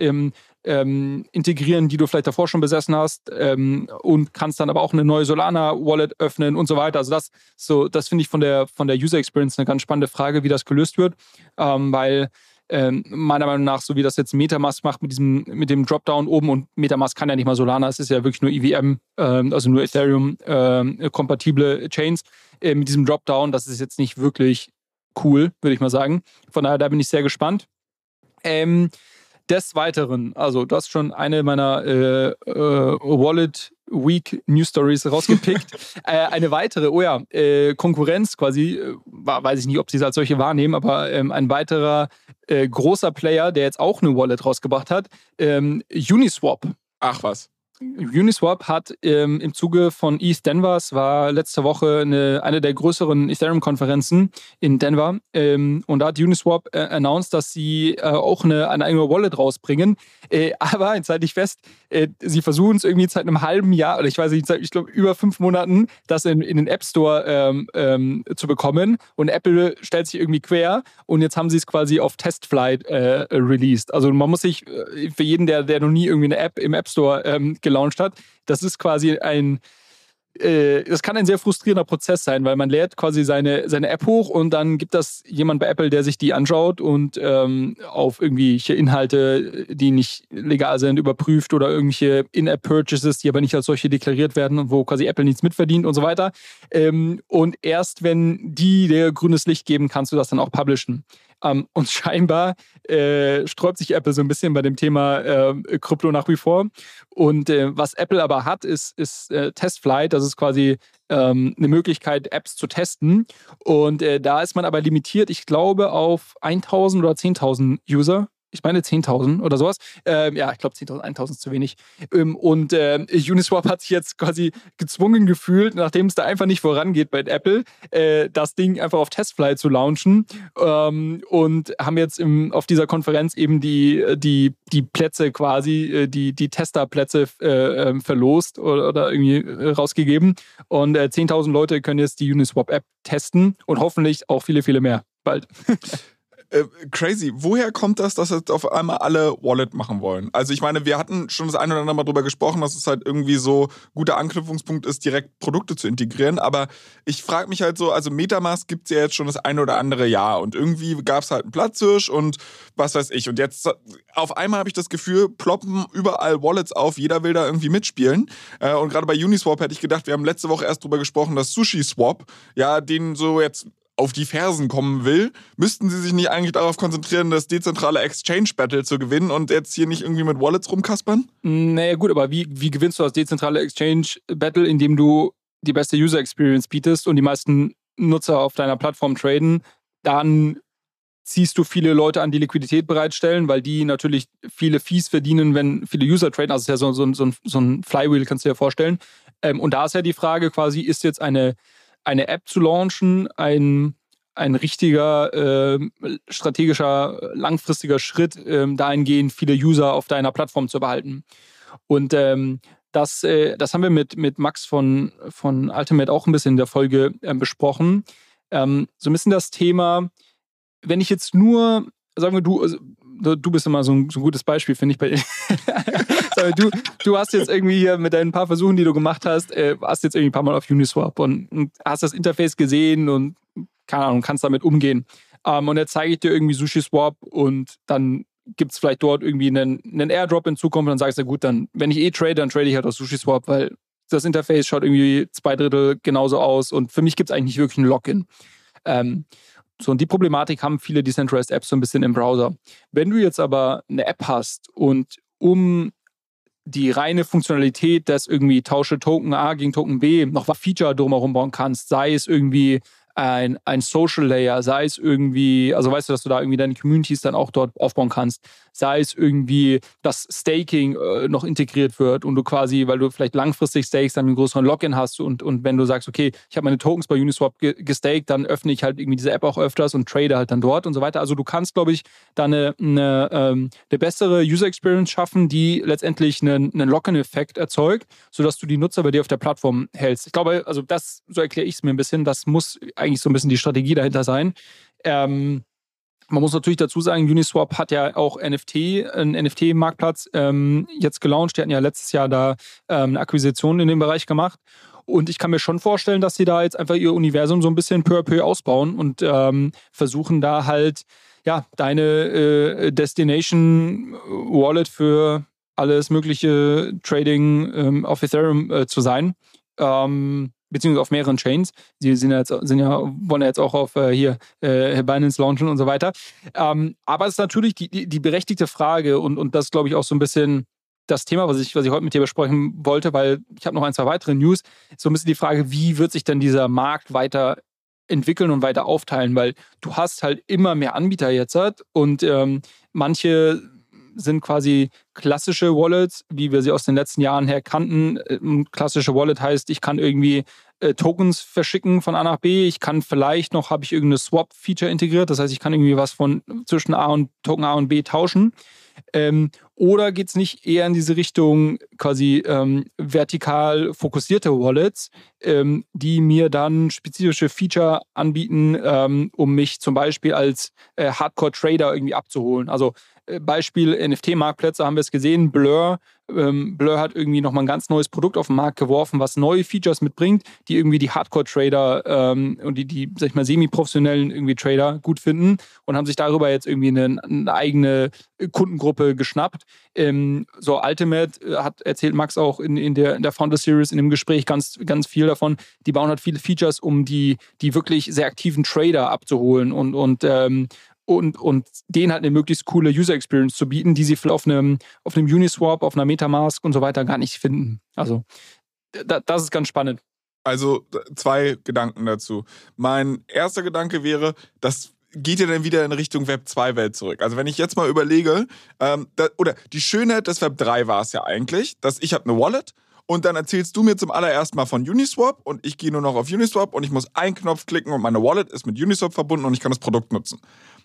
ähm, integrieren, die du vielleicht davor schon besessen hast ähm, und kannst dann aber auch eine neue Solana Wallet öffnen und so weiter. Also das so, das finde ich von der von der User Experience eine ganz spannende Frage, wie das gelöst wird, ähm, weil ähm, meiner Meinung nach, so wie das jetzt Metamask macht mit diesem, mit dem Dropdown oben und Metamask kann ja nicht mal Solana, es ist ja wirklich nur EVM, ähm, also nur Ethereum-kompatible ähm, Chains äh, mit diesem Dropdown, das ist jetzt nicht wirklich cool, würde ich mal sagen. Von daher, da bin ich sehr gespannt. Ähm, Des Weiteren, also du hast schon eine meiner äh, äh, Wallet Week News Stories rausgepickt. *laughs* äh, eine weitere, oh ja, äh, Konkurrenz quasi, äh, weiß ich nicht, ob sie es als solche wahrnehmen, aber ähm, ein weiterer äh, großer Player, der jetzt auch eine Wallet rausgebracht hat, ähm, Uniswap. Ach was. Uniswap hat ähm, im Zuge von ETH Denver, es war letzte Woche eine, eine der größeren Ethereum-Konferenzen in Denver, ähm, und da hat Uniswap äh, announced, dass sie äh, auch eine, eine eigene Wallet rausbringen. Äh, *laughs* aber, jetzt halte ich fest, äh, sie versuchen es irgendwie seit einem halben Jahr, oder ich weiß nicht, ich glaube über fünf Monaten, das in, in den App Store ähm, ähm, zu bekommen. Und Apple stellt sich irgendwie quer und jetzt haben sie es quasi auf Testflight äh, released. Also man muss sich, äh, für jeden, der, der noch nie irgendwie eine App im App Store ähm, gelauncht hat. Das ist quasi ein, äh, das kann ein sehr frustrierender Prozess sein, weil man lädt quasi seine, seine App hoch und dann gibt das jemand bei Apple, der sich die anschaut und ähm, auf irgendwelche Inhalte, die nicht legal sind, überprüft oder irgendwelche In-App-Purchases, die aber nicht als solche deklariert werden und wo quasi Apple nichts mitverdient und so weiter. Ähm, und erst wenn die dir grünes Licht geben, kannst du das dann auch publishen. Ähm, und scheinbar äh, sträubt sich Apple so ein bisschen bei dem Thema äh, Krypto nach wie vor. Und äh, was Apple aber hat, ist, ist äh, Testflight. Das ist quasi ähm, eine Möglichkeit, Apps zu testen. Und äh, da ist man aber limitiert, ich glaube, auf 1000 oder 10.000 User ich meine 10.000 oder sowas. Ähm, ja, ich glaube 10.000, 1.000 ist zu wenig. Ähm, und äh, *laughs* Uniswap hat sich jetzt quasi gezwungen gefühlt, nachdem es da einfach nicht vorangeht bei Apple, äh, das Ding einfach auf Testflight zu launchen ähm, und haben jetzt im, auf dieser Konferenz eben die, die, die Plätze quasi, äh, die, die Testerplätze äh, ähm, verlost oder, oder, irgendwie äh, rausgegeben. Und 10.000 äh, Leute können jetzt die Uniswap-App testen und hoffentlich auch viele, viele mehr bald. *laughs* Äh, crazy. Woher kommt das, dass jetzt auf einmal alle Wallet machen wollen? Also ich meine, wir hatten schon das eine oder andere Mal drüber gesprochen, dass es halt irgendwie so guter Anknüpfungspunkt ist, direkt Produkte zu integrieren. Aber ich frage mich halt so, also Metamask gibt es ja jetzt schon das eine oder andere Jahr und irgendwie gab es halt einen Platzhirsch und was weiß ich. Und jetzt auf einmal habe ich das Gefühl, ploppen überall Wallets auf, jeder will da irgendwie mitspielen. Äh, und gerade bei Uniswap hätte ich gedacht, wir haben letzte Woche erst drüber gesprochen, dass Sushi Swap, ja, den so jetzt auf die Fersen kommen will, müssten sie sich nicht eigentlich darauf konzentrieren, das dezentrale Exchange Battle zu gewinnen und jetzt hier nicht irgendwie mit Wallets rumkaspern? Naja, gut, aber wie, wie gewinnst du das dezentrale Exchange Battle, indem du die beste User Experience bietest und die meisten Nutzer auf deiner Plattform traden? Dann ziehst du viele Leute an, die Liquidität bereitstellen, weil die natürlich viele Fees verdienen, wenn viele User traden. Also, es ist ja so, so, so, ein, so ein Flywheel, kannst du dir vorstellen. Ähm, und da ist ja die Frage quasi, ist jetzt eine eine App zu launchen, ein, ein richtiger äh, strategischer, langfristiger Schritt, äh, dahingehend viele User auf deiner Plattform zu behalten. Und ähm, das, äh, das haben wir mit, mit Max von, von Ultimate auch ein bisschen in der Folge äh, besprochen. Ähm, so ein bisschen das Thema, wenn ich jetzt nur, sagen wir, du, also, du bist immer so ein, so ein gutes Beispiel, finde ich. Bei *laughs* *laughs* du, du hast jetzt irgendwie hier mit deinen paar Versuchen, die du gemacht hast, äh, hast jetzt irgendwie ein paar Mal auf Uniswap und, und hast das Interface gesehen und keine Ahnung, kannst damit umgehen. Ähm, und jetzt zeige ich dir irgendwie SushiSwap und dann gibt es vielleicht dort irgendwie einen, einen Airdrop in Zukunft und dann sagst du, gut, dann, wenn ich eh trade, dann trade ich halt auf SushiSwap, weil das Interface schaut irgendwie zwei Drittel genauso aus und für mich gibt es eigentlich nicht wirklich ein Login. Ähm, so, und die Problematik haben viele Decentralized Apps so ein bisschen im Browser. Wenn du jetzt aber eine App hast und um die reine Funktionalität, dass irgendwie tausche Token A gegen Token B noch was Feature drumherum bauen kannst, sei es irgendwie ein, ein Social Layer, sei es irgendwie, also weißt du, dass du da irgendwie deine Communities dann auch dort aufbauen kannst, sei es irgendwie, dass Staking äh, noch integriert wird und du quasi, weil du vielleicht langfristig stakest, dann einen größeren Login hast und, und wenn du sagst, okay, ich habe meine Tokens bei Uniswap ge gestaked, dann öffne ich halt irgendwie diese App auch öfters und trade halt dann dort und so weiter. Also du kannst, glaube ich, da eine, eine, ähm, eine bessere User Experience schaffen, die letztendlich einen, einen Lock-in-Effekt erzeugt, sodass du die Nutzer bei dir auf der Plattform hältst. Ich glaube, also das, so erkläre ich es mir ein bisschen, das muss eigentlich so ein bisschen die Strategie dahinter sein. Ähm, man muss natürlich dazu sagen, Uniswap hat ja auch NFT, einen NFT-Marktplatz ähm, jetzt gelauncht. Die hatten ja letztes Jahr da ähm, eine Akquisition in dem Bereich gemacht. Und ich kann mir schon vorstellen, dass sie da jetzt einfach ihr Universum so ein bisschen peu à peu ausbauen und ähm, versuchen da halt, ja, deine äh, Destination Wallet für alles mögliche Trading ähm, auf Ethereum äh, zu sein. Ähm, beziehungsweise auf mehreren Chains. Sie sind jetzt, sind ja wollen ja jetzt auch auf äh, hier äh, Binance launchen und so weiter. Ähm, aber es ist natürlich die, die, die berechtigte Frage und, und das glaube ich auch so ein bisschen das Thema, was ich, was ich heute mit dir besprechen wollte, weil ich habe noch ein, zwei weitere News. So ein bisschen die Frage, wie wird sich denn dieser Markt weiter entwickeln und weiter aufteilen, weil du hast halt immer mehr Anbieter jetzt und ähm, manche sind quasi klassische Wallets, wie wir sie aus den letzten Jahren her kannten. Ein klassische Wallet heißt, ich kann irgendwie äh, Tokens verschicken von A nach B. Ich kann vielleicht noch, habe ich irgendeine Swap-Feature integriert, das heißt, ich kann irgendwie was von zwischen A und Token A und B tauschen. Ähm, oder geht es nicht eher in diese Richtung quasi ähm, vertikal fokussierte Wallets, ähm, die mir dann spezifische Feature anbieten, ähm, um mich zum Beispiel als äh, Hardcore-Trader irgendwie abzuholen? Also Beispiel NFT-Marktplätze haben wir es gesehen. Blur, ähm, Blur hat irgendwie nochmal ein ganz neues Produkt auf den Markt geworfen, was neue Features mitbringt, die irgendwie die Hardcore-Trader ähm, und die, die, sag ich mal, semi-professionellen irgendwie Trader gut finden und haben sich darüber jetzt irgendwie eine, eine eigene Kundengruppe geschnappt. Ähm, so Ultimate äh, hat erzählt Max auch in, in, der, in der Founder Series in dem Gespräch ganz, ganz viel davon. Die bauen halt viele Features, um die, die wirklich sehr aktiven Trader abzuholen und, und, ähm, und, und denen halt eine möglichst coole User Experience zu bieten, die sie auf einem, auf einem Uniswap, auf einer Metamask und so weiter gar nicht finden. Also da, das ist ganz spannend. Also zwei Gedanken dazu. Mein erster Gedanke wäre, das geht ja dann wieder in Richtung Web 2-Welt zurück. Also wenn ich jetzt mal überlege, ähm, da, oder die Schönheit des Web 3 war es ja eigentlich, dass ich habe eine Wallet und dann erzählst du mir zum allerersten Mal von Uniswap und ich gehe nur noch auf Uniswap und ich muss einen Knopf klicken und meine Wallet ist mit Uniswap verbunden und ich kann das Produkt nutzen.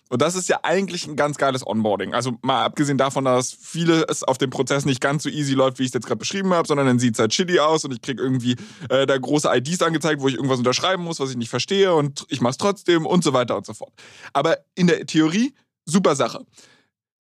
Und das ist ja eigentlich ein ganz geiles Onboarding. Also mal abgesehen davon, dass vieles auf dem Prozess nicht ganz so easy läuft, wie ich es jetzt gerade beschrieben habe, sondern dann sieht es halt shitty aus und ich kriege irgendwie äh, da große IDs angezeigt, wo ich irgendwas unterschreiben muss, was ich nicht verstehe und ich mache es trotzdem und so weiter und so fort. Aber in der Theorie, super Sache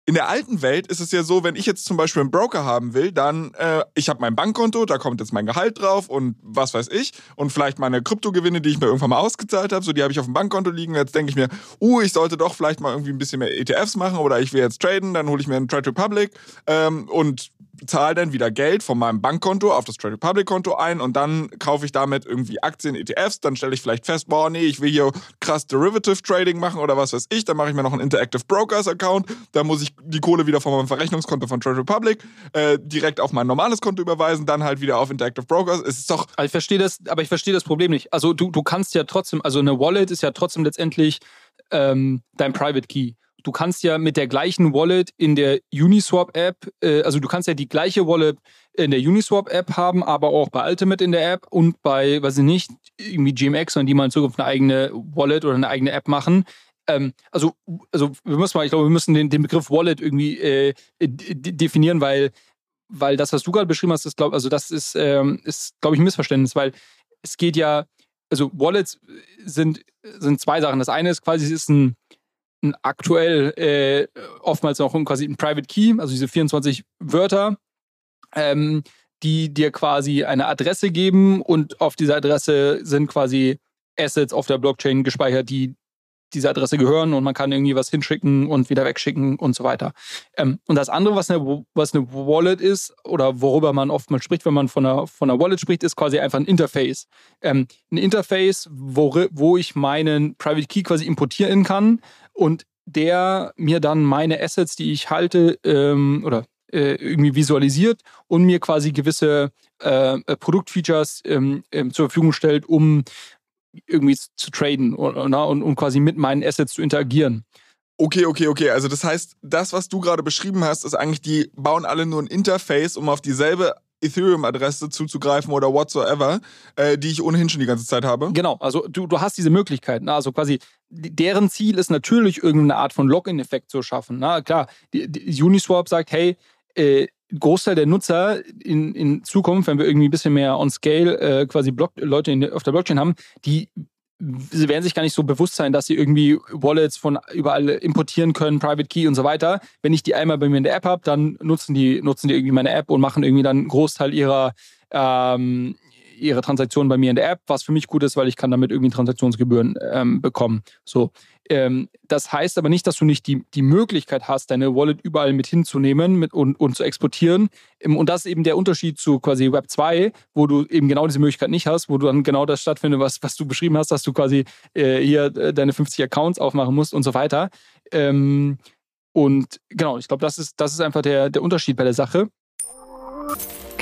in der alten Welt ist es ja so, wenn ich jetzt zum Beispiel einen Broker haben will, dann, äh, ich habe mein Bankkonto, da kommt jetzt mein Gehalt drauf und was weiß ich und vielleicht meine Kryptogewinne, die ich mir irgendwann mal ausgezahlt habe, so die habe ich auf dem Bankkonto liegen. Jetzt denke ich mir, uh, ich sollte doch vielleicht mal irgendwie ein bisschen mehr ETFs machen oder ich will jetzt traden, dann hole ich mir einen Trade Republic ähm, und zahle dann wieder Geld von meinem Bankkonto auf das Trade Republic Konto ein und dann kaufe ich damit irgendwie Aktien, ETFs, dann stelle ich vielleicht fest, boah, nee, ich will hier krass Derivative Trading machen oder was weiß ich, dann mache ich mir noch einen Interactive Brokers Account, da muss ich die Kohle wieder von meinem Verrechnungskonto von Trade Republic äh, direkt auf mein normales Konto überweisen, dann halt wieder auf Interactive Brokers. Es ist doch. Ich verstehe das, aber ich verstehe das Problem nicht. Also du, du kannst ja trotzdem, also eine Wallet ist ja trotzdem letztendlich ähm, dein Private Key du kannst ja mit der gleichen Wallet in der Uniswap-App, äh, also du kannst ja die gleiche Wallet in der Uniswap-App haben, aber auch bei Ultimate in der App und bei, weiß ich nicht, irgendwie GMX, und die mal in Zukunft eine eigene Wallet oder eine eigene App machen ähm, also, also wir müssen mal, ich glaube, wir müssen den, den Begriff Wallet irgendwie äh, definieren, weil, weil das, was du gerade beschrieben hast, ist, glaub, also das ist, ähm, ist glaube ich, ein Missverständnis, weil es geht ja, also Wallets sind, sind zwei Sachen. Das eine ist quasi, es ist ein aktuell äh, oftmals auch quasi ein Private Key, also diese 24 Wörter, ähm, die dir quasi eine Adresse geben und auf dieser Adresse sind quasi Assets auf der Blockchain gespeichert, die diese Adresse gehören und man kann irgendwie was hinschicken und wieder wegschicken und so weiter. Ähm, und das andere, was eine, was eine Wallet ist oder worüber man oft mal spricht, wenn man von einer, von einer Wallet spricht, ist quasi einfach ein Interface. Ähm, ein Interface, wo, wo ich meinen Private Key quasi importieren kann und der mir dann meine Assets, die ich halte ähm, oder äh, irgendwie visualisiert und mir quasi gewisse äh, Produktfeatures ähm, ähm, zur Verfügung stellt, um irgendwie zu traden und, und, und quasi mit meinen Assets zu interagieren. Okay, okay, okay. Also das heißt, das, was du gerade beschrieben hast, ist eigentlich, die bauen alle nur ein Interface, um auf dieselbe Ethereum-Adresse zuzugreifen oder whatsoever, äh, die ich ohnehin schon die ganze Zeit habe. Genau, also du, du hast diese Möglichkeiten. Ne? Also quasi, deren Ziel ist natürlich irgendeine Art von Login-Effekt zu schaffen. Na klar, die, die Uniswap sagt, hey, äh, Großteil der Nutzer in, in Zukunft, wenn wir irgendwie ein bisschen mehr on scale äh, quasi Block, Leute in, auf der Blockchain haben, die sie werden sich gar nicht so bewusst sein, dass sie irgendwie Wallets von überall importieren können, Private Key und so weiter. Wenn ich die einmal bei mir in der App habe, dann nutzen die, nutzen die irgendwie meine App und machen irgendwie dann einen Großteil ihrer, ähm, ihre Transaktionen bei mir in der App, was für mich gut ist, weil ich kann damit irgendwie Transaktionsgebühren ähm, bekommen. So. Ähm, das heißt aber nicht, dass du nicht die, die Möglichkeit hast, deine Wallet überall mit hinzunehmen mit und, und zu exportieren. Ähm, und das ist eben der Unterschied zu quasi Web 2, wo du eben genau diese Möglichkeit nicht hast, wo du dann genau das stattfindet, was, was du beschrieben hast, dass du quasi äh, hier äh, deine 50 Accounts aufmachen musst und so weiter. Ähm, und genau, ich glaube, das ist, das ist einfach der, der Unterschied bei der Sache.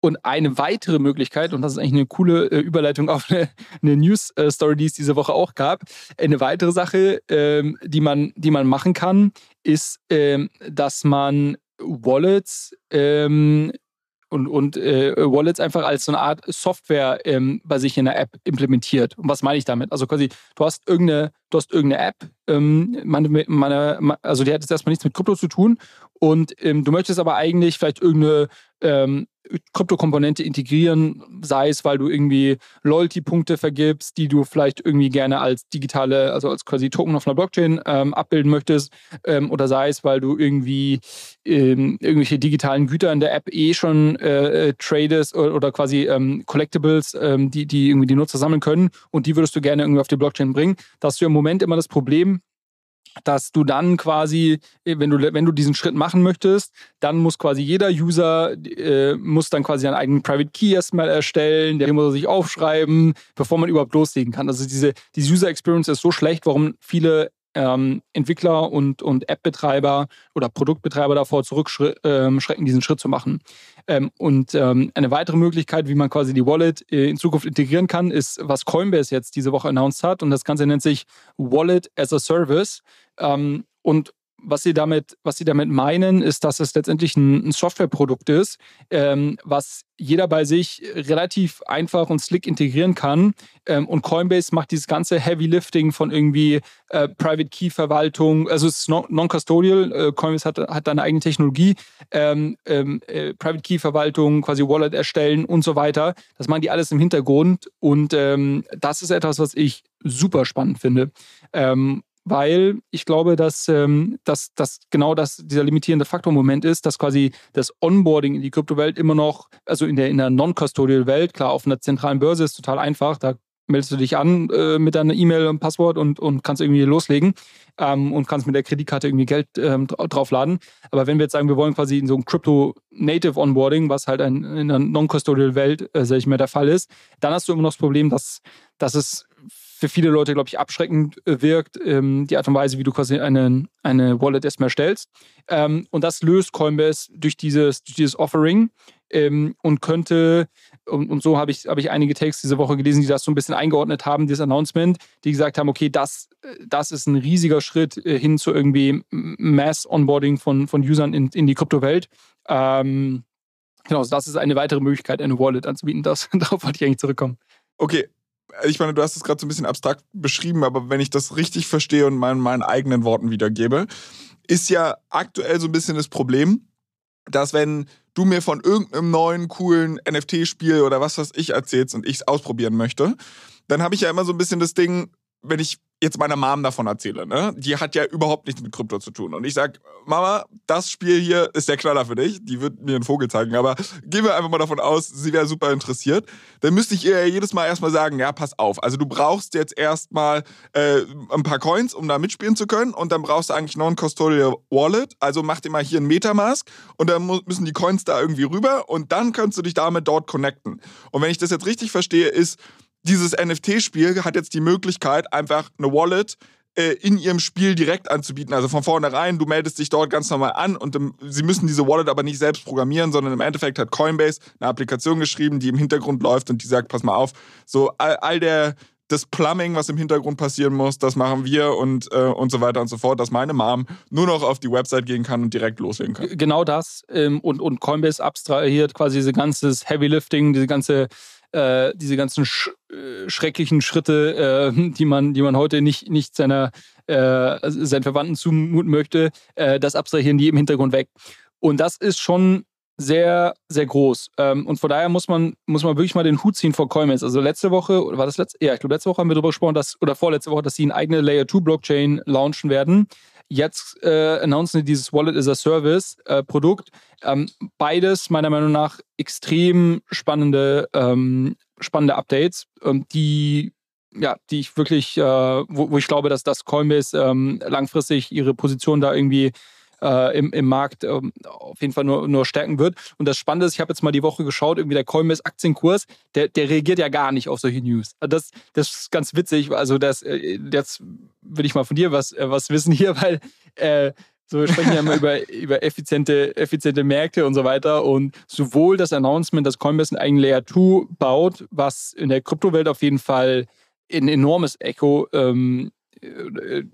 Und eine weitere Möglichkeit, und das ist eigentlich eine coole äh, Überleitung auf eine, eine News-Story, die es diese Woche auch gab. Eine weitere Sache, ähm, die, man, die man machen kann, ist, ähm, dass man Wallets ähm, und, und äh, Wallets einfach als so eine Art Software ähm, bei sich in der App implementiert. Und was meine ich damit? Also quasi, du hast irgendeine, du hast irgendeine App, ähm, meine, meine, also die hat jetzt erstmal nichts mit Krypto zu tun und ähm, du möchtest aber eigentlich vielleicht irgendeine ähm, Kryptokomponente integrieren, sei es, weil du irgendwie Loyalty-Punkte vergibst, die du vielleicht irgendwie gerne als digitale, also als quasi Token auf einer Blockchain ähm, abbilden möchtest, ähm, oder sei es, weil du irgendwie ähm, irgendwelche digitalen Güter in der App eh schon äh, äh tradest oder, oder quasi ähm, Collectibles, die, die irgendwie die Nutzer sammeln können und die würdest du gerne irgendwie auf die Blockchain bringen. Da hast du im Moment immer das Problem, dass du dann quasi, äh, wenn du, wenn du diesen Schritt machen möchtest, dann muss quasi jeder User, äh, muss dann quasi einen eigenen Private Key erstmal erstellen, der muss er sich aufschreiben, bevor man überhaupt loslegen kann. Also diese, diese User Experience ist so schlecht, warum viele ähm, Entwickler und, und App-Betreiber oder Produktbetreiber davor zurückschrecken, ähm, diesen Schritt zu machen. Ähm, und ähm, eine weitere Möglichkeit, wie man quasi die Wallet äh, in Zukunft integrieren kann, ist, was Coinbase jetzt diese Woche announced hat. Und das Ganze nennt sich Wallet as a Service. Ähm, und was sie damit, was sie damit meinen, ist, dass es letztendlich ein, ein Softwareprodukt ist, ähm, was jeder bei sich relativ einfach und slick integrieren kann. Ähm, und Coinbase macht dieses ganze Heavy Lifting von irgendwie äh, Private Key Verwaltung, also es ist non-custodial. Äh, Coinbase hat, hat da eine eigene Technologie, ähm, ähm, äh, Private Key Verwaltung, quasi Wallet erstellen und so weiter. Das machen die alles im Hintergrund und ähm, das ist etwas, was ich super spannend finde. Ähm, weil ich glaube, dass, ähm, dass, dass genau das dieser limitierende Faktor-Moment ist, dass quasi das Onboarding in die Kryptowelt immer noch, also in der, in der non-custodial Welt, klar, auf einer zentralen Börse ist total einfach, da meldest du dich an äh, mit deiner E-Mail und Passwort und, und kannst irgendwie loslegen ähm, und kannst mit der Kreditkarte irgendwie Geld ähm, draufladen. Aber wenn wir jetzt sagen, wir wollen quasi in so ein Crypto-Native Onboarding, was halt ein, in einer non-custodial Welt, äh, sag ich mal, der Fall ist, dann hast du immer noch das Problem, dass, dass es für viele Leute, glaube ich, abschreckend äh, wirkt, ähm, die Art und Weise, wie du quasi eine, eine Wallet erstmal erstellst. Ähm, und das löst Coinbase durch dieses, durch dieses Offering ähm, und könnte, und, und so habe ich, hab ich einige Takes diese Woche gelesen, die das so ein bisschen eingeordnet haben, dieses Announcement, die gesagt haben, okay, das, das ist ein riesiger Schritt äh, hin zu irgendwie Mass-Onboarding von, von Usern in, in die Kryptowelt. Ähm, genau, das ist eine weitere Möglichkeit, eine Wallet anzubieten. Das, *laughs* darauf wollte ich eigentlich zurückkommen. Okay, ich meine, du hast es gerade so ein bisschen abstrakt beschrieben, aber wenn ich das richtig verstehe und meinen, meinen eigenen Worten wiedergebe, ist ja aktuell so ein bisschen das Problem, dass wenn du mir von irgendeinem neuen, coolen NFT-Spiel oder was weiß ich erzählst und ich es ausprobieren möchte, dann habe ich ja immer so ein bisschen das Ding, wenn ich jetzt meiner Mom davon erzähle, ne, die hat ja überhaupt nichts mit Krypto zu tun. Und ich sag, Mama, das Spiel hier ist der Knaller für dich. Die wird mir einen Vogel zeigen, aber gehen wir einfach mal davon aus, sie wäre super interessiert. Dann müsste ich ihr jedes Mal erstmal sagen, ja, pass auf. Also du brauchst jetzt erstmal äh, ein paar Coins, um da mitspielen zu können. Und dann brauchst du eigentlich noch ein Custodial Wallet. Also mach dir mal hier ein Metamask und dann müssen die Coins da irgendwie rüber und dann kannst du dich damit dort connecten. Und wenn ich das jetzt richtig verstehe, ist, dieses NFT-Spiel hat jetzt die Möglichkeit, einfach eine Wallet äh, in ihrem Spiel direkt anzubieten. Also von vornherein, du meldest dich dort ganz normal an und im, sie müssen diese Wallet aber nicht selbst programmieren, sondern im Endeffekt hat Coinbase eine Applikation geschrieben, die im Hintergrund läuft und die sagt, pass mal auf, so all, all der das Plumbing, was im Hintergrund passieren muss, das machen wir und, äh, und so weiter und so fort, dass meine Mom nur noch auf die Website gehen kann und direkt loslegen kann. Genau das. Ähm, und, und Coinbase abstrahiert quasi diese ganze Heavy Lifting, diese ganze äh, diese ganzen sch äh, schrecklichen Schritte, äh, die man, die man heute nicht, nicht seiner, äh, seinen Verwandten zumuten möchte, äh, das abstrahieren die im Hintergrund weg. Und das ist schon sehr, sehr groß. Ähm, und von daher muss man, muss man wirklich mal den Hut ziehen vor Coinbase. Also letzte Woche, oder war das letzte? Ja, ich glaube, letzte Woche haben wir darüber gesprochen, dass, oder vorletzte Woche, dass sie eine eigene Layer 2 Blockchain launchen werden. Jetzt äh, announcen sie dieses Wallet as a Service äh, Produkt. Ähm, beides meiner Meinung nach extrem spannende, ähm, spannende Updates, ähm, die ja, die ich wirklich, äh, wo, wo, ich glaube, dass das Coinbase ähm, langfristig ihre Position da irgendwie äh, im, im Markt äh, auf jeden Fall nur, nur stärken wird. Und das Spannende ist, ich habe jetzt mal die Woche geschaut, irgendwie der Coinbase Aktienkurs, der, der reagiert ja gar nicht auf solche News. Also das, das ist ganz witzig. Also das, äh, jetzt will ich mal von dir was, äh, was wissen hier, *laughs* weil äh, so, wir sprechen ja immer *laughs* über, über effiziente, effiziente Märkte und so weiter. Und sowohl das Announcement, dass Coinbase einen eigenen Layer 2 baut, was in der Kryptowelt auf jeden Fall ein enormes Echo, ähm, äh,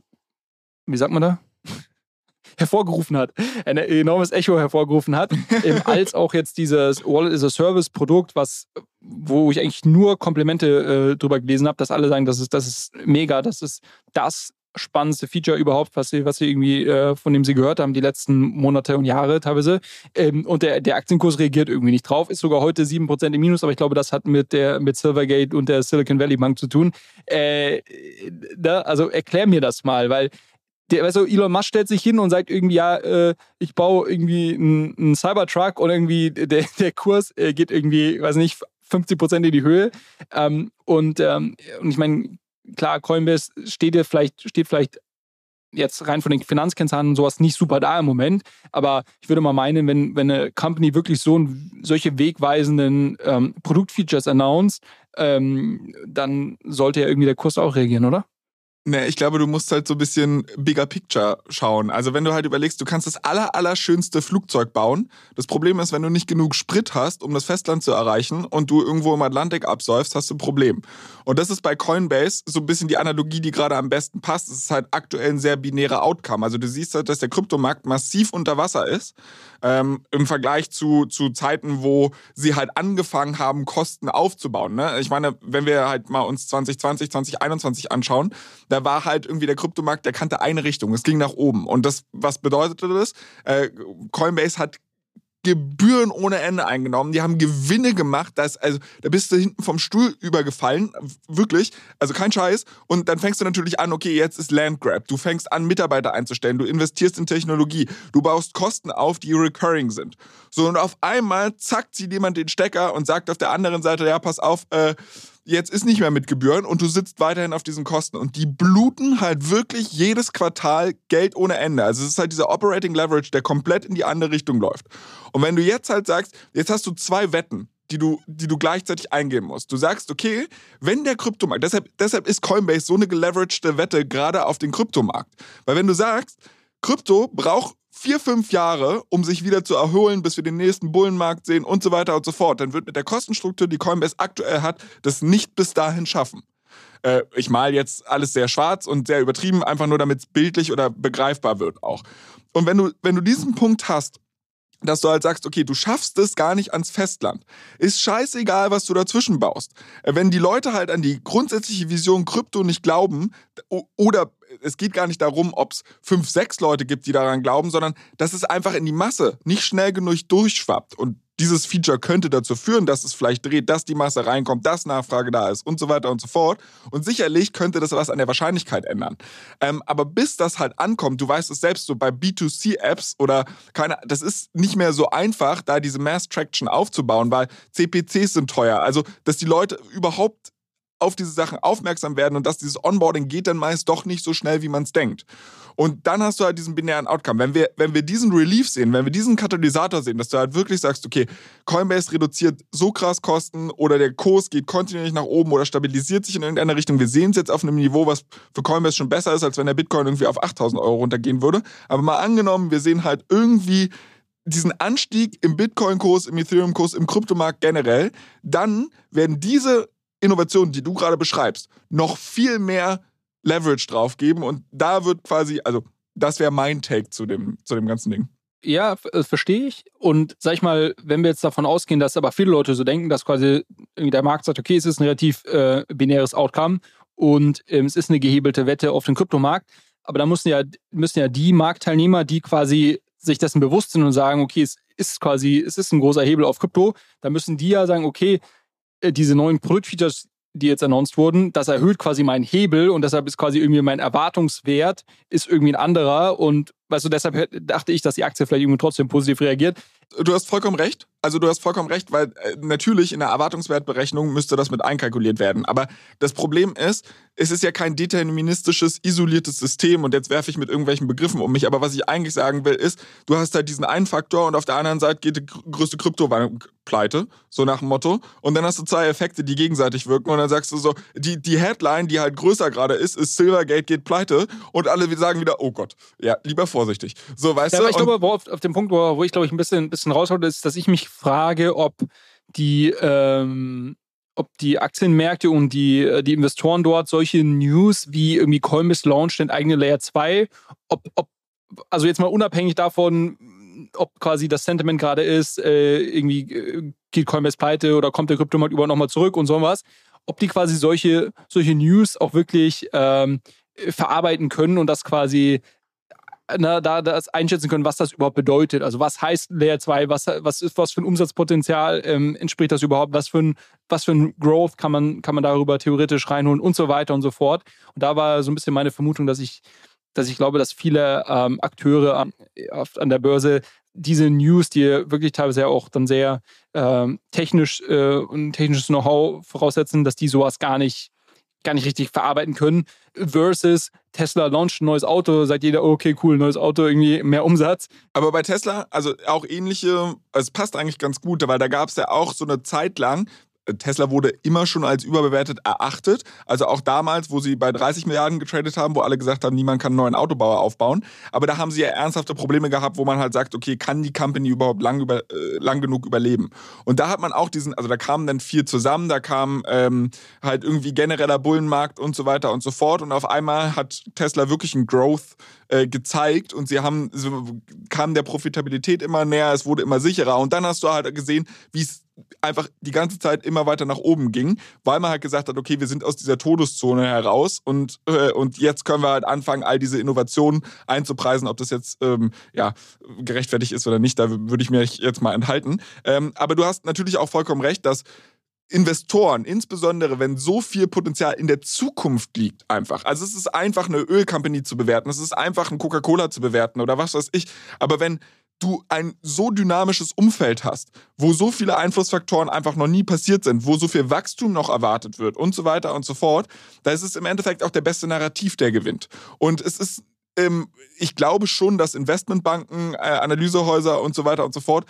wie sagt man da? Hervorgerufen hat, ein enormes Echo hervorgerufen hat, *laughs* als auch jetzt dieses Wallet is a Service Produkt, was wo ich eigentlich nur Komplimente äh, drüber gelesen habe, dass alle sagen, das ist, das ist mega, das ist das spannendste Feature überhaupt, was sie, was sie irgendwie, äh, von dem sie gehört haben, die letzten Monate und Jahre teilweise. Ähm, und der, der Aktienkurs reagiert irgendwie nicht drauf, ist sogar heute 7% im Minus, aber ich glaube, das hat mit der mit Silvergate und der Silicon Valley Bank zu tun. Äh, da, also erklär mir das mal, weil der, weißt du, Elon Musk stellt sich hin und sagt irgendwie, ja, äh, ich baue irgendwie einen, Cybertruck und irgendwie *laughs* der, der Kurs äh, geht irgendwie, weiß nicht, 50 Prozent in die Höhe. Ähm, und, ähm, und ich meine, klar, Coinbase steht vielleicht, steht vielleicht jetzt rein von den Finanzkennzahlen und sowas nicht super da im Moment. Aber ich würde mal meinen, wenn, wenn eine Company wirklich so solche wegweisenden ähm, Produktfeatures announced, ähm, dann sollte ja irgendwie der Kurs auch reagieren, oder? Ne, ich glaube, du musst halt so ein bisschen bigger picture schauen. Also wenn du halt überlegst, du kannst das aller, allerschönste Flugzeug bauen. Das Problem ist, wenn du nicht genug Sprit hast, um das Festland zu erreichen und du irgendwo im Atlantik absäufst, hast du ein Problem. Und das ist bei Coinbase so ein bisschen die Analogie, die gerade am besten passt. Es ist halt aktuell ein sehr binärer Outcome. Also du siehst halt, dass der Kryptomarkt massiv unter Wasser ist ähm, im Vergleich zu, zu Zeiten, wo sie halt angefangen haben, Kosten aufzubauen. Ne? Ich meine, wenn wir halt mal uns 2020, 2021 anschauen, da war halt irgendwie der Kryptomarkt, der kannte eine Richtung. Es ging nach oben. Und das, was bedeutete das? Äh, Coinbase hat Gebühren ohne Ende eingenommen. Die haben Gewinne gemacht. Das, also, da bist du hinten vom Stuhl übergefallen. Wirklich. Also kein Scheiß. Und dann fängst du natürlich an, okay, jetzt ist Landgrab. Du fängst an, Mitarbeiter einzustellen. Du investierst in Technologie. Du baust Kosten auf, die recurring sind. So, und auf einmal zackt sie jemand den Stecker und sagt auf der anderen Seite, ja, pass auf, äh, jetzt ist nicht mehr mit Gebühren und du sitzt weiterhin auf diesen Kosten. Und die bluten halt wirklich jedes Quartal Geld ohne Ende. Also es ist halt dieser Operating Leverage, der komplett in die andere Richtung läuft. Und wenn du jetzt halt sagst, jetzt hast du zwei Wetten, die du, die du gleichzeitig eingeben musst. Du sagst, okay, wenn der Kryptomarkt, deshalb, deshalb ist Coinbase so eine geleveragte Wette gerade auf den Kryptomarkt. Weil wenn du sagst, Krypto braucht vier, fünf Jahre, um sich wieder zu erholen, bis wir den nächsten Bullenmarkt sehen und so weiter und so fort, dann wird mit der Kostenstruktur, die Coinbase aktuell hat, das nicht bis dahin schaffen. Äh, ich mal jetzt alles sehr schwarz und sehr übertrieben, einfach nur damit es bildlich oder begreifbar wird auch. Und wenn du, wenn du diesen Punkt hast, dass du halt sagst, okay, du schaffst es gar nicht ans Festland. Ist scheißegal, was du dazwischen baust. Äh, wenn die Leute halt an die grundsätzliche Vision Krypto nicht glauben oder es geht gar nicht darum, ob es fünf, sechs Leute gibt, die daran glauben, sondern dass es einfach in die Masse nicht schnell genug durchschwappt. Und dieses Feature könnte dazu führen, dass es vielleicht dreht, dass die Masse reinkommt, dass Nachfrage da ist und so weiter und so fort. Und sicherlich könnte das was an der Wahrscheinlichkeit ändern. Ähm, aber bis das halt ankommt, du weißt es selbst so bei B2C-Apps oder keine, das ist nicht mehr so einfach, da diese Mass Traction aufzubauen, weil CPCs sind teuer. Also, dass die Leute überhaupt auf diese Sachen aufmerksam werden und dass dieses Onboarding geht dann meist doch nicht so schnell, wie man es denkt. Und dann hast du halt diesen binären Outcome. Wenn wir, wenn wir diesen Relief sehen, wenn wir diesen Katalysator sehen, dass du halt wirklich sagst, okay, Coinbase reduziert so krass Kosten oder der Kurs geht kontinuierlich nach oben oder stabilisiert sich in irgendeiner Richtung. Wir sehen es jetzt auf einem Niveau, was für Coinbase schon besser ist, als wenn der Bitcoin irgendwie auf 8000 Euro runtergehen würde. Aber mal angenommen, wir sehen halt irgendwie diesen Anstieg im Bitcoin-Kurs, im Ethereum-Kurs, im Kryptomarkt generell, dann werden diese Innovationen, die du gerade beschreibst, noch viel mehr Leverage drauf geben. Und da wird quasi, also das wäre mein Take zu dem, zu dem ganzen Ding. Ja, äh, verstehe ich. Und sag ich mal, wenn wir jetzt davon ausgehen, dass aber viele Leute so denken, dass quasi der Markt sagt, okay, es ist ein relativ äh, binäres Outcome und ähm, es ist eine gehebelte Wette auf den Kryptomarkt, aber da müssen ja, müssen ja die Marktteilnehmer, die quasi sich dessen bewusst sind und sagen, okay, es ist quasi, es ist ein großer Hebel auf Krypto, da müssen die ja sagen, okay, diese neuen Produktfeatures, die jetzt announced wurden, das erhöht quasi meinen Hebel und deshalb ist quasi irgendwie mein Erwartungswert ist irgendwie ein anderer und weißt du, deshalb dachte ich, dass die Aktie vielleicht irgendwie trotzdem positiv reagiert. Du hast vollkommen recht. Also du hast vollkommen recht, weil äh, natürlich in der Erwartungswertberechnung müsste das mit einkalkuliert werden. Aber das Problem ist, es ist ja kein deterministisches, isoliertes System und jetzt werfe ich mit irgendwelchen Begriffen um mich. Aber was ich eigentlich sagen will, ist, du hast halt diesen einen Faktor und auf der anderen Seite geht die größte Kryptobank pleite, so nach dem Motto. Und dann hast du zwei Effekte, die gegenseitig wirken und dann sagst du so, die, die Headline, die halt größer gerade ist, ist Silvergate geht pleite und alle sagen wieder, oh Gott, ja, lieber vorsichtig. So, weißt ja, du? Aber ich glaube, auf, auf dem Punkt, wo, wo ich glaube ich ein bisschen, bisschen raushole, ist, dass ich mich frage, ob die, ähm, ob die Aktienmärkte und die, äh, die Investoren dort solche News wie irgendwie Coinbase launcht den eigene Layer 2, ob, ob, also jetzt mal unabhängig davon, ob quasi das Sentiment gerade ist, äh, irgendwie äh, geht Coinbase pleite oder kommt der Kryptomarkt über nochmal zurück und sowas, ob die quasi solche, solche News auch wirklich ähm, verarbeiten können und das quasi na, da das einschätzen können, was das überhaupt bedeutet. Also was heißt Layer 2, was, was ist was für ein Umsatzpotenzial ähm, entspricht das überhaupt, was für ein, was für ein Growth kann man, kann man darüber theoretisch reinholen und so weiter und so fort. Und da war so ein bisschen meine Vermutung, dass ich, dass ich glaube, dass viele ähm, Akteure an, an der Börse diese News, die wirklich teilweise auch dann sehr ähm, technisch äh, und technisches Know-how voraussetzen, dass die sowas gar nicht gar nicht richtig verarbeiten können, versus Tesla launcht ein neues Auto, sagt jeder, okay, cool, neues Auto, irgendwie mehr Umsatz. Aber bei Tesla, also auch ähnliche, es passt eigentlich ganz gut, weil da gab es ja auch so eine Zeit lang, Tesla wurde immer schon als überbewertet erachtet. Also auch damals, wo sie bei 30 Milliarden getradet haben, wo alle gesagt haben, niemand kann einen neuen Autobauer aufbauen. Aber da haben sie ja ernsthafte Probleme gehabt, wo man halt sagt, okay, kann die Company überhaupt lang, über, äh, lang genug überleben? Und da hat man auch diesen, also da kam dann viel zusammen, da kam ähm, halt irgendwie genereller Bullenmarkt und so weiter und so fort. Und auf einmal hat Tesla wirklich einen Growth äh, gezeigt und sie haben, so kam der Profitabilität immer näher, es wurde immer sicherer. Und dann hast du halt gesehen, wie es einfach die ganze Zeit immer weiter nach oben ging, weil man halt gesagt hat, okay, wir sind aus dieser Todeszone heraus und, äh, und jetzt können wir halt anfangen, all diese Innovationen einzupreisen, ob das jetzt ähm, ja, gerechtfertigt ist oder nicht, da würde ich mich jetzt mal enthalten. Ähm, aber du hast natürlich auch vollkommen recht, dass Investoren, insbesondere wenn so viel Potenzial in der Zukunft liegt, einfach. Also es ist einfach eine Ölcompany zu bewerten, es ist einfach ein Coca-Cola zu bewerten oder was weiß ich. Aber wenn du ein so dynamisches Umfeld hast, wo so viele Einflussfaktoren einfach noch nie passiert sind, wo so viel Wachstum noch erwartet wird und so weiter und so fort, da ist es im Endeffekt auch der beste Narrativ, der gewinnt. Und es ist, ähm, ich glaube schon, dass Investmentbanken, äh, Analysehäuser und so weiter und so fort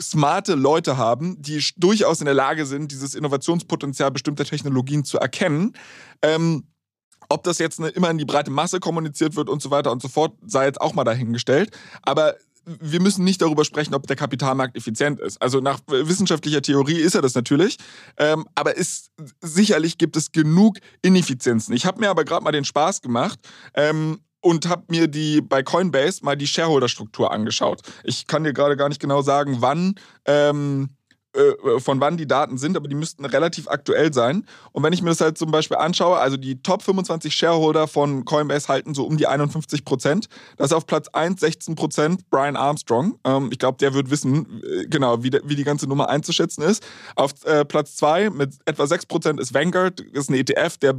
smarte Leute haben, die durchaus in der Lage sind, dieses Innovationspotenzial bestimmter Technologien zu erkennen. Ähm, ob das jetzt eine, immer in die breite Masse kommuniziert wird und so weiter und so fort, sei jetzt auch mal dahingestellt. Aber wir müssen nicht darüber sprechen, ob der Kapitalmarkt effizient ist. Also nach wissenschaftlicher Theorie ist er das natürlich, ähm, aber ist, sicherlich gibt es genug Ineffizienzen. Ich habe mir aber gerade mal den Spaß gemacht ähm, und habe mir die bei Coinbase mal die Shareholder-Struktur angeschaut. Ich kann dir gerade gar nicht genau sagen, wann. Ähm, äh, von wann die Daten sind, aber die müssten relativ aktuell sein. Und wenn ich mir das halt zum Beispiel anschaue, also die Top 25 Shareholder von Coinbase halten so um die 51 Prozent. Das ist auf Platz 1 16 Prozent Brian Armstrong. Ähm, ich glaube, der wird wissen, äh, genau, wie, wie die ganze Nummer einzuschätzen ist. Auf äh, Platz 2 mit etwa 6 Prozent ist Vanguard. Ist ein ETF, der,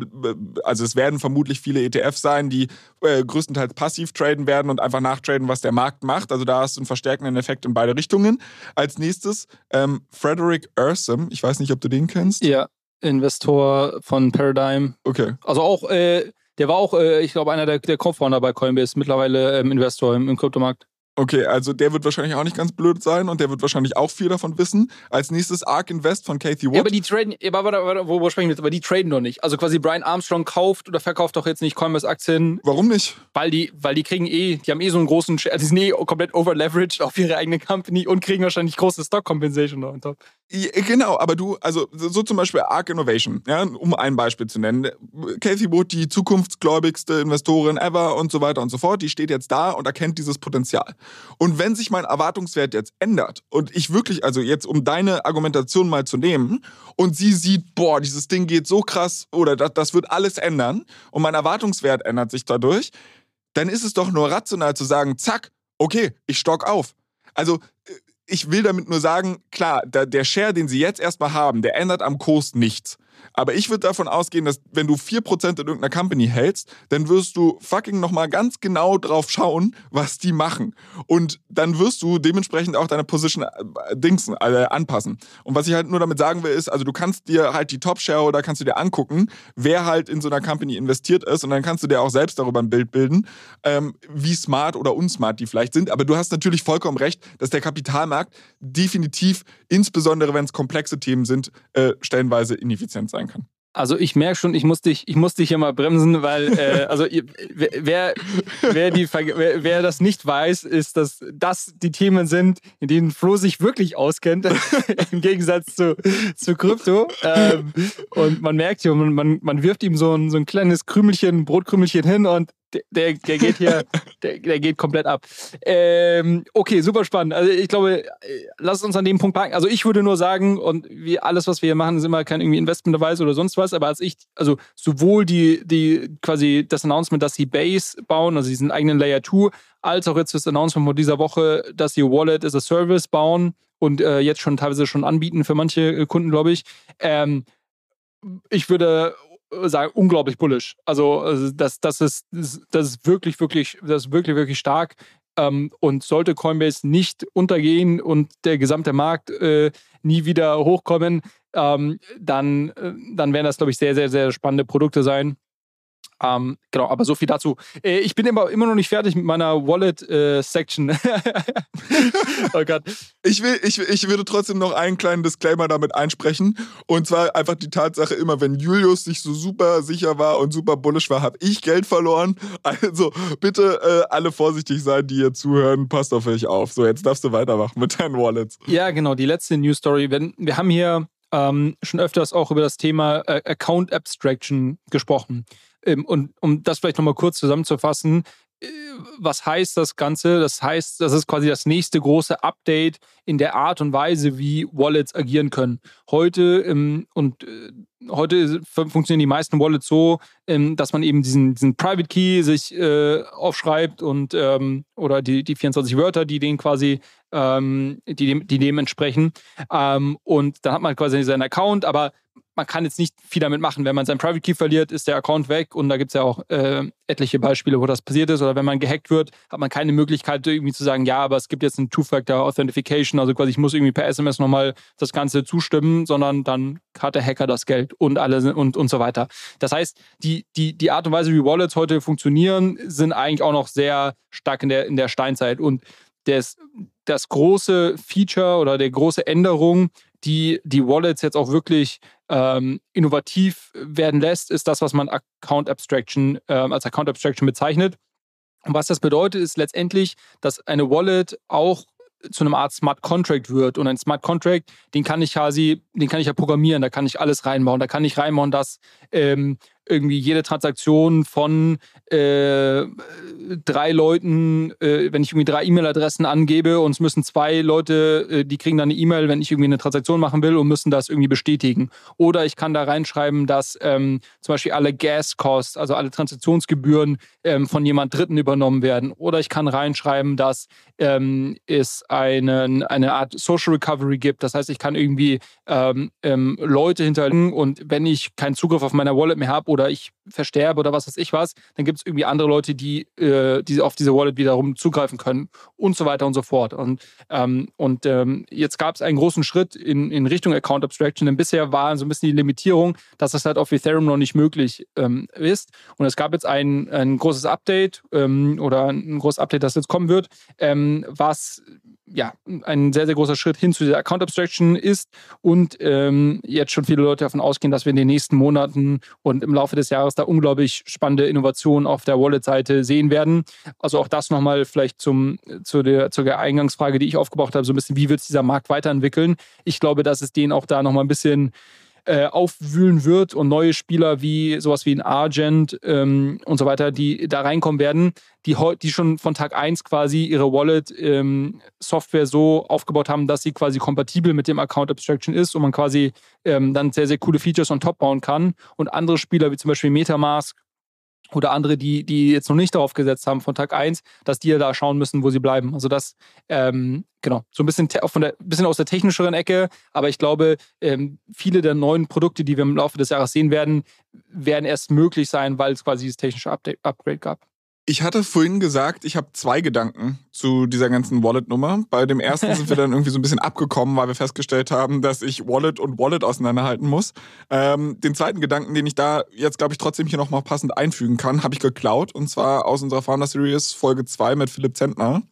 also es werden vermutlich viele ETFs sein, die äh, größtenteils passiv traden werden und einfach nachtraden, was der Markt macht. Also da hast du einen verstärkenden Effekt in beide Richtungen. Als nächstes ähm, Frederick Ursum. Ich weiß nicht, ob du den kennst. Ja, Investor von Paradigm. Okay. Also auch, äh, der war auch, äh, ich glaube, einer der, der Co-Founder bei Coinbase, mittlerweile ähm, Investor im, im Kryptomarkt. Okay, also der wird wahrscheinlich auch nicht ganz blöd sein und der wird wahrscheinlich auch viel davon wissen. Als nächstes Ark Invest von Kathy Wood. Ja, aber die traden, aber, aber, wo, wo sprechen wir jetzt? Aber die traden doch nicht. Also quasi Brian Armstrong kauft oder verkauft doch jetzt nicht Coinbase-Aktien. Warum nicht? Weil die, weil die kriegen eh, die haben eh so einen großen, also die sind eh komplett overleveraged auf ihre eigene Company und kriegen wahrscheinlich große Stock-Compensation on top. Ja, genau, aber du, also so zum Beispiel Ark Innovation, ja, um ein Beispiel zu nennen. Kathy Wood, die zukunftsgläubigste Investorin ever und so weiter und so fort, die steht jetzt da und erkennt dieses Potenzial. Und wenn sich mein Erwartungswert jetzt ändert und ich wirklich, also jetzt um deine Argumentation mal zu nehmen und sie sieht, boah, dieses Ding geht so krass oder das, das wird alles ändern und mein Erwartungswert ändert sich dadurch, dann ist es doch nur rational zu sagen, zack, okay, ich stock auf. Also ich will damit nur sagen, klar, der Share, den sie jetzt erstmal haben, der ändert am Kurs nichts. Aber ich würde davon ausgehen, dass wenn du 4% in irgendeiner Company hältst, dann wirst du fucking nochmal ganz genau drauf schauen, was die machen. Und dann wirst du dementsprechend auch deine Position äh, Dings äh, anpassen. Und was ich halt nur damit sagen will, ist, also du kannst dir halt die Top-Shareholder kannst du dir angucken, wer halt in so einer Company investiert ist und dann kannst du dir auch selbst darüber ein Bild bilden, ähm, wie smart oder unsmart die vielleicht sind. Aber du hast natürlich vollkommen recht, dass der Kapitalmarkt definitiv, insbesondere wenn es komplexe Themen sind, äh, stellenweise ineffizient sein kann. Also ich merke schon, ich muss dich, ich muss dich hier mal bremsen, weil äh, *laughs* also wer, wer, die, wer, wer, das nicht weiß, ist, dass das die Themen sind, in denen Flo sich wirklich auskennt, *laughs* im Gegensatz zu, zu Krypto. Ähm, und man merkt hier, man, man wirft ihm so ein, so ein kleines Krümelchen, Brotkrümelchen hin und der, der geht hier, *laughs* der, der geht komplett ab. Ähm, okay, super spannend. Also ich glaube, lass uns an dem Punkt packen. Also ich würde nur sagen, und wie alles, was wir hier machen, ist immer kein irgendwie Investmentbeweis oder sonst was, aber als ich, also sowohl die, die quasi das Announcement, dass sie Base bauen, also diesen eigenen Layer 2, als auch jetzt das Announcement von dieser Woche, dass sie Wallet as a Service bauen und äh, jetzt schon teilweise schon anbieten für manche äh, Kunden, glaube ich. Ähm, ich würde sagen, unglaublich bullish. Also, also das, das, ist, das ist wirklich, wirklich, das ist wirklich, wirklich stark. Ähm, und sollte Coinbase nicht untergehen und der gesamte Markt äh, nie wieder hochkommen, ähm, dann, äh, dann werden das, glaube ich, sehr, sehr, sehr spannende Produkte sein. Ähm, genau, aber so viel dazu. Äh, ich bin immer, immer noch nicht fertig mit meiner Wallet-Section. Äh, *laughs* oh Gott. Ich, will, ich, ich würde trotzdem noch einen kleinen Disclaimer damit einsprechen. Und zwar einfach die Tatsache, immer wenn Julius sich so super sicher war und super bullish war, habe ich Geld verloren. Also bitte äh, alle vorsichtig sein, die hier zuhören. Passt auf euch auf. So, jetzt darfst du weitermachen mit deinen Wallets. Ja, genau. Die letzte News Story. Wir haben hier ähm, schon öfters auch über das Thema äh, Account Abstraction gesprochen. Ähm, und um das vielleicht nochmal kurz zusammenzufassen, äh, was heißt das Ganze? Das heißt, das ist quasi das nächste große Update in der Art und Weise, wie Wallets agieren können. Heute ähm, und äh, heute funktionieren die meisten Wallets so, ähm, dass man eben diesen, diesen Private Key sich äh, aufschreibt und oder die, die 24 Wörter, die den quasi die, dem, die dem entsprechen. Und dann hat man quasi seinen Account, aber man kann jetzt nicht viel damit machen. Wenn man seinen Private Key verliert, ist der Account weg und da gibt es ja auch äh, etliche Beispiele, wo das passiert ist. Oder wenn man gehackt wird, hat man keine Möglichkeit, irgendwie zu sagen, ja, aber es gibt jetzt ein Two-Factor Authentification, also quasi ich muss irgendwie per SMS nochmal das Ganze zustimmen, sondern dann hat der Hacker das Geld und alle und, und so weiter. Das heißt, die, die, die Art und Weise, wie Wallets heute funktionieren, sind eigentlich auch noch sehr stark in der, in der Steinzeit. Und das, das große Feature oder der große Änderung, die die Wallets jetzt auch wirklich ähm, innovativ werden lässt, ist das, was man Account Abstraction äh, als Account Abstraction bezeichnet. Und was das bedeutet, ist letztendlich, dass eine Wallet auch zu einem Art Smart Contract wird. Und ein Smart Contract, den kann ich quasi, den kann ich ja programmieren, da kann ich alles reinbauen. Da kann ich reinbauen, dass ähm, irgendwie jede Transaktion von äh, drei Leuten, äh, wenn ich irgendwie drei E-Mail-Adressen angebe und es müssen zwei Leute, äh, die kriegen dann eine E-Mail, wenn ich irgendwie eine Transaktion machen will und müssen das irgendwie bestätigen. Oder ich kann da reinschreiben, dass ähm, zum Beispiel alle Gas-Costs, also alle Transaktionsgebühren ähm, von jemand Dritten übernommen werden. Oder ich kann reinschreiben, dass ähm, es eine, eine Art Social Recovery gibt. Das heißt, ich kann irgendwie ähm, ähm, Leute hinterlegen und wenn ich keinen Zugriff auf meiner Wallet mehr habe oder ich versterbe oder was weiß ich was, dann gibt es irgendwie andere Leute, die, äh, die auf diese Wallet wiederum zugreifen können und so weiter und so fort. Und, ähm, und ähm, jetzt gab es einen großen Schritt in, in Richtung Account Abstraction, denn bisher war so ein bisschen die Limitierung, dass das halt auf Ethereum noch nicht möglich ähm, ist. Und es gab jetzt ein, ein großes Update ähm, oder ein großes Update, das jetzt kommen wird, ähm, was ja, ein sehr, sehr großer Schritt hin zu dieser Account Abstraction ist und ähm, jetzt schon viele Leute davon ausgehen, dass wir in den nächsten Monaten und im Laufe des Jahres da unglaublich spannende Innovationen auf der Wallet-Seite sehen werden. Also auch das nochmal vielleicht zum, zu, der, zu Eingangsfrage, die ich aufgebracht habe, so ein bisschen, wie wird sich dieser Markt weiterentwickeln? Ich glaube, dass es den auch da nochmal ein bisschen äh, aufwühlen wird und neue Spieler wie sowas wie ein Argent ähm, und so weiter, die da reinkommen werden, die, die schon von Tag 1 quasi ihre Wallet-Software ähm, so aufgebaut haben, dass sie quasi kompatibel mit dem Account Abstraction ist und man quasi ähm, dann sehr, sehr coole Features on top bauen kann. Und andere Spieler wie zum Beispiel Metamask oder andere, die, die jetzt noch nicht darauf gesetzt haben von Tag 1, dass die ja da schauen müssen, wo sie bleiben. Also das, ähm, genau, so ein bisschen, von der, bisschen aus der technischeren Ecke, aber ich glaube, ähm, viele der neuen Produkte, die wir im Laufe des Jahres sehen werden, werden erst möglich sein, weil es quasi dieses technische Update, Upgrade gab. Ich hatte vorhin gesagt, ich habe zwei Gedanken zu dieser ganzen Wallet-Nummer. Bei dem ersten sind wir dann *laughs* irgendwie so ein bisschen abgekommen, weil wir festgestellt haben, dass ich Wallet und Wallet auseinanderhalten muss. Ähm, den zweiten Gedanken, den ich da jetzt, glaube ich, trotzdem hier nochmal passend einfügen kann, habe ich geklaut. Und zwar aus unserer Founder Series Folge 2 mit Philipp Zentner.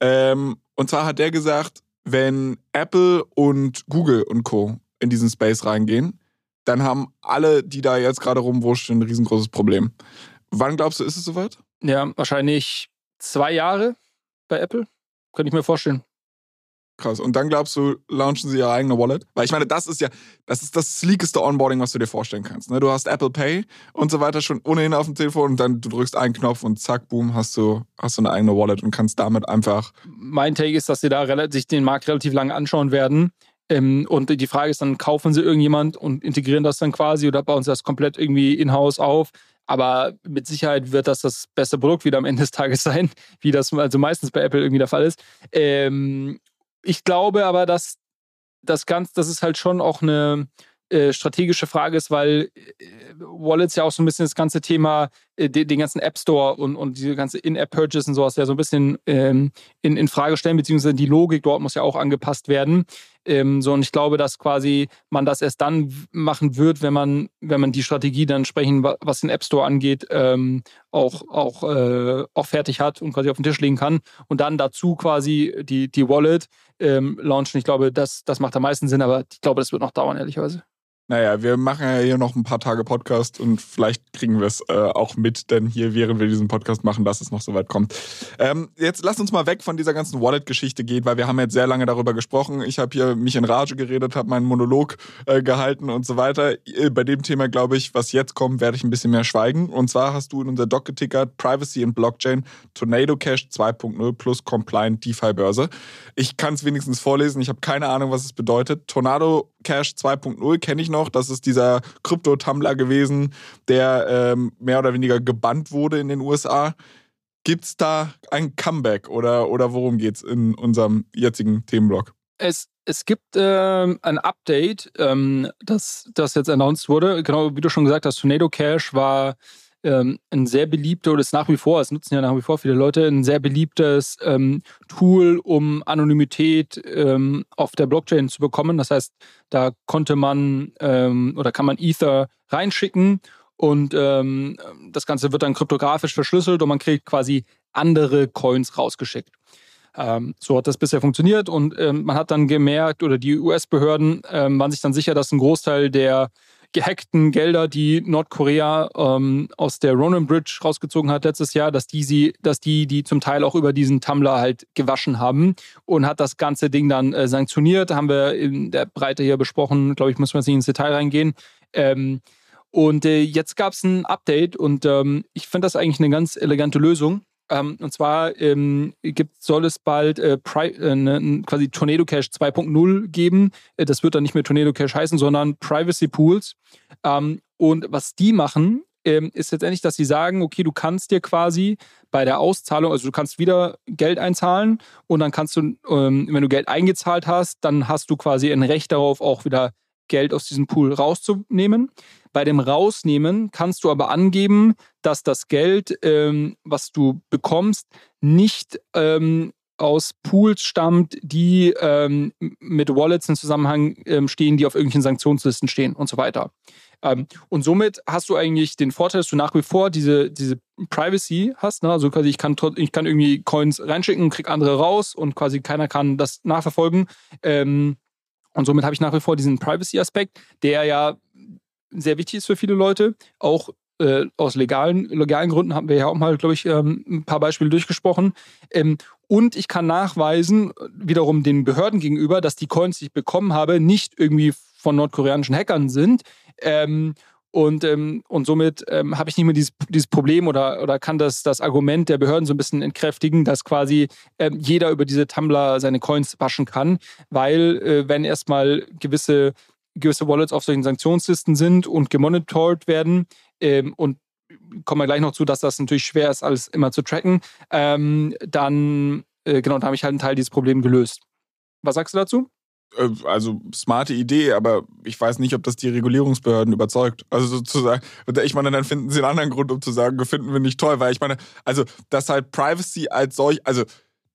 Ähm, und zwar hat der gesagt, wenn Apple und Google und Co. in diesen Space reingehen, dann haben alle, die da jetzt gerade rumwurschteln, ein riesengroßes Problem. Wann glaubst du, ist es soweit? Ja, wahrscheinlich zwei Jahre bei Apple. Könnte ich mir vorstellen. Krass. Und dann glaubst du, launchen sie ihre eigene Wallet? Weil ich meine, das ist ja, das ist das sleekeste Onboarding, was du dir vorstellen kannst. Ne? Du hast Apple Pay und so weiter schon ohnehin auf dem Telefon und dann du drückst einen Knopf und zack, boom, hast du, hast du eine eigene Wallet und kannst damit einfach. Mein Take ist, dass sie da sich den Markt relativ lange anschauen werden. Ähm, und die Frage ist dann, kaufen sie irgendjemand und integrieren das dann quasi oder bauen sie das komplett irgendwie in-house auf? Aber mit Sicherheit wird das das beste Produkt wieder am Ende des Tages sein, *laughs* wie das also meistens bei Apple irgendwie der Fall ist. Ähm, ich glaube aber, dass das Ganze, das ist halt schon auch eine äh, strategische Frage ist, weil äh, Wallets ja auch so ein bisschen das ganze Thema, äh, den, den, ganzen App Store und, und diese ganze In-App-Purchase und sowas ja so ein bisschen ähm, in, in Frage stellen, beziehungsweise die Logik dort muss ja auch angepasst werden. Ähm, so, und ich glaube, dass quasi man das erst dann machen wird, wenn man, wenn man die Strategie dann entsprechend, was den App Store angeht, ähm, auch, auch, äh, auch fertig hat und quasi auf den Tisch legen kann. Und dann dazu quasi die, die Wallet ähm, launchen. Ich glaube, das, das macht am meisten Sinn, aber ich glaube, das wird noch dauern, ehrlicherweise. Naja, wir machen ja hier noch ein paar Tage Podcast und vielleicht kriegen wir es äh, auch mit, denn hier, während wir diesen Podcast machen, dass es noch so weit kommt. Ähm, jetzt lasst uns mal weg von dieser ganzen Wallet-Geschichte gehen, weil wir haben jetzt sehr lange darüber gesprochen. Ich habe hier mich in Rage geredet, habe meinen Monolog äh, gehalten und so weiter. Äh, bei dem Thema, glaube ich, was jetzt kommt, werde ich ein bisschen mehr schweigen. Und zwar hast du in unser Doc getickert Privacy in Blockchain, Tornado Cash 2.0 plus Compliant DeFi-Börse. Ich kann es wenigstens vorlesen, ich habe keine Ahnung, was es bedeutet. Tornado Cash 2.0 kenne ich noch. Das ist dieser Krypto-Tumblr gewesen, der ähm, mehr oder weniger gebannt wurde in den USA. Gibt es da ein Comeback oder, oder worum geht es in unserem jetzigen Themenblock? Es, es gibt ähm, ein Update, ähm, das, das jetzt announced wurde. Genau wie du schon gesagt hast, Tornado Cash war ähm, ein sehr beliebter, oder ist nach wie vor, es nutzen ja nach wie vor viele Leute, ein sehr beliebtes ähm, Tool, um Anonymität ähm, auf der Blockchain zu bekommen. Das heißt, da konnte man ähm, oder kann man Ether reinschicken und ähm, das Ganze wird dann kryptografisch verschlüsselt und man kriegt quasi andere Coins rausgeschickt. Ähm, so hat das bisher funktioniert und man hat dann gemerkt, oder die US-Behörden waren sich dann sicher, dass ein Großteil der gehackten Gelder, die Nordkorea ähm, aus der Ronan Bridge rausgezogen hat letztes Jahr, dass die sie, dass die die zum Teil auch über diesen Tumblr halt gewaschen haben und hat das ganze Ding dann äh, sanktioniert. Haben wir in der Breite hier besprochen. Glaube ich, muss man nicht ins Detail reingehen. Ähm, Und äh, jetzt gab es ein Update und ähm, ich finde das eigentlich eine ganz elegante Lösung. Ähm, und zwar ähm, gibt, soll es bald äh, äh, ne, quasi Tornado Cache 2.0 geben. Äh, das wird dann nicht mehr Tornado Cache heißen, sondern Privacy Pools. Ähm, und was die machen, ähm, ist letztendlich, dass sie sagen, okay, du kannst dir quasi bei der Auszahlung, also du kannst wieder Geld einzahlen und dann kannst du, ähm, wenn du Geld eingezahlt hast, dann hast du quasi ein Recht darauf, auch wieder Geld aus diesem Pool rauszunehmen. Bei dem Rausnehmen kannst du aber angeben, dass das Geld, ähm, was du bekommst, nicht ähm, aus Pools stammt, die ähm, mit Wallets in Zusammenhang ähm, stehen, die auf irgendwelchen Sanktionslisten stehen und so weiter. Ähm, und somit hast du eigentlich den Vorteil, dass du nach wie vor diese, diese Privacy hast. Ne? Also quasi ich kann, ich kann irgendwie Coins reinschicken, krieg andere raus und quasi keiner kann das nachverfolgen. Ähm, und somit habe ich nach wie vor diesen Privacy-Aspekt, der ja sehr wichtig ist für viele Leute. Auch äh, aus legalen, legalen Gründen haben wir ja auch mal, glaube ich, ähm, ein paar Beispiele durchgesprochen. Ähm, und ich kann nachweisen, wiederum den Behörden gegenüber, dass die Coins, die ich bekommen habe, nicht irgendwie von nordkoreanischen Hackern sind. Ähm, und, ähm, und somit ähm, habe ich nicht mehr dieses, dieses Problem oder, oder kann das, das Argument der Behörden so ein bisschen entkräftigen, dass quasi ähm, jeder über diese Tumblr seine Coins waschen kann, weil äh, wenn erstmal gewisse, gewisse Wallets auf solchen Sanktionslisten sind und gemonitort werden ähm, und kommen wir gleich noch zu, dass das natürlich schwer ist, alles immer zu tracken, ähm, dann äh, genau, da habe ich halt einen Teil dieses Problems gelöst. Was sagst du dazu? Äh, also smarte Idee, aber ich weiß nicht, ob das die Regulierungsbehörden überzeugt. Also sozusagen, ich meine, dann finden sie einen anderen Grund, um zu sagen, finden wir nicht toll, weil ich meine, also dass halt Privacy als solch, also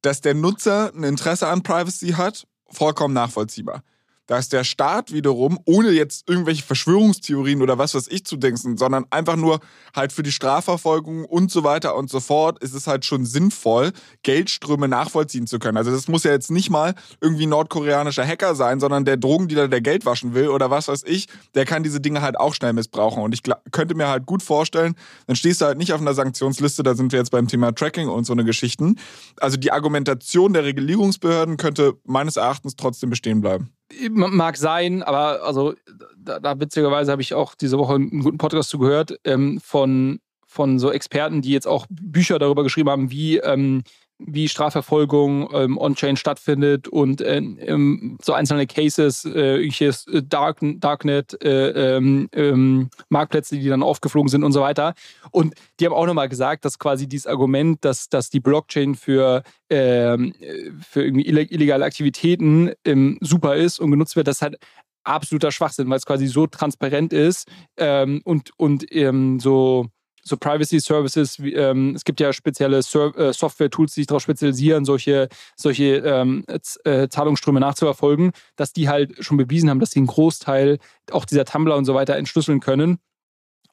dass der Nutzer ein Interesse an Privacy hat, vollkommen nachvollziehbar dass der Staat wiederum, ohne jetzt irgendwelche Verschwörungstheorien oder was weiß ich zu denken, sondern einfach nur halt für die Strafverfolgung und so weiter und so fort, ist es halt schon sinnvoll, Geldströme nachvollziehen zu können. Also das muss ja jetzt nicht mal irgendwie nordkoreanischer Hacker sein, sondern der Drogendealer, der Geld waschen will oder was weiß ich, der kann diese Dinge halt auch schnell missbrauchen. Und ich könnte mir halt gut vorstellen, dann stehst du halt nicht auf einer Sanktionsliste, da sind wir jetzt beim Thema Tracking und so eine Geschichten. Also die Argumentation der Regulierungsbehörden könnte meines Erachtens trotzdem bestehen bleiben. Mag sein, aber also da, da witzigerweise habe ich auch diese Woche einen guten Podcast zugehört ähm, von, von so Experten, die jetzt auch Bücher darüber geschrieben haben, wie ähm, wie Strafverfolgung ähm, on-chain stattfindet und äh, ähm, so einzelne Cases, äh, Dark, Darknet, äh, ähm, ähm, Marktplätze, die dann aufgeflogen sind und so weiter. Und die haben auch nochmal gesagt, dass quasi dieses Argument, dass, dass die Blockchain für, ähm, für irgendwie illegale Aktivitäten ähm, super ist und genutzt wird, das halt absoluter Schwachsinn, weil es quasi so transparent ist und, und so so Privacy Services, ähm, es gibt ja spezielle äh, Software-Tools, die sich darauf spezialisieren, solche, solche ähm, äh, Zahlungsströme nachzuverfolgen, dass die halt schon bewiesen haben, dass sie einen Großteil auch dieser Tumblr und so weiter entschlüsseln können.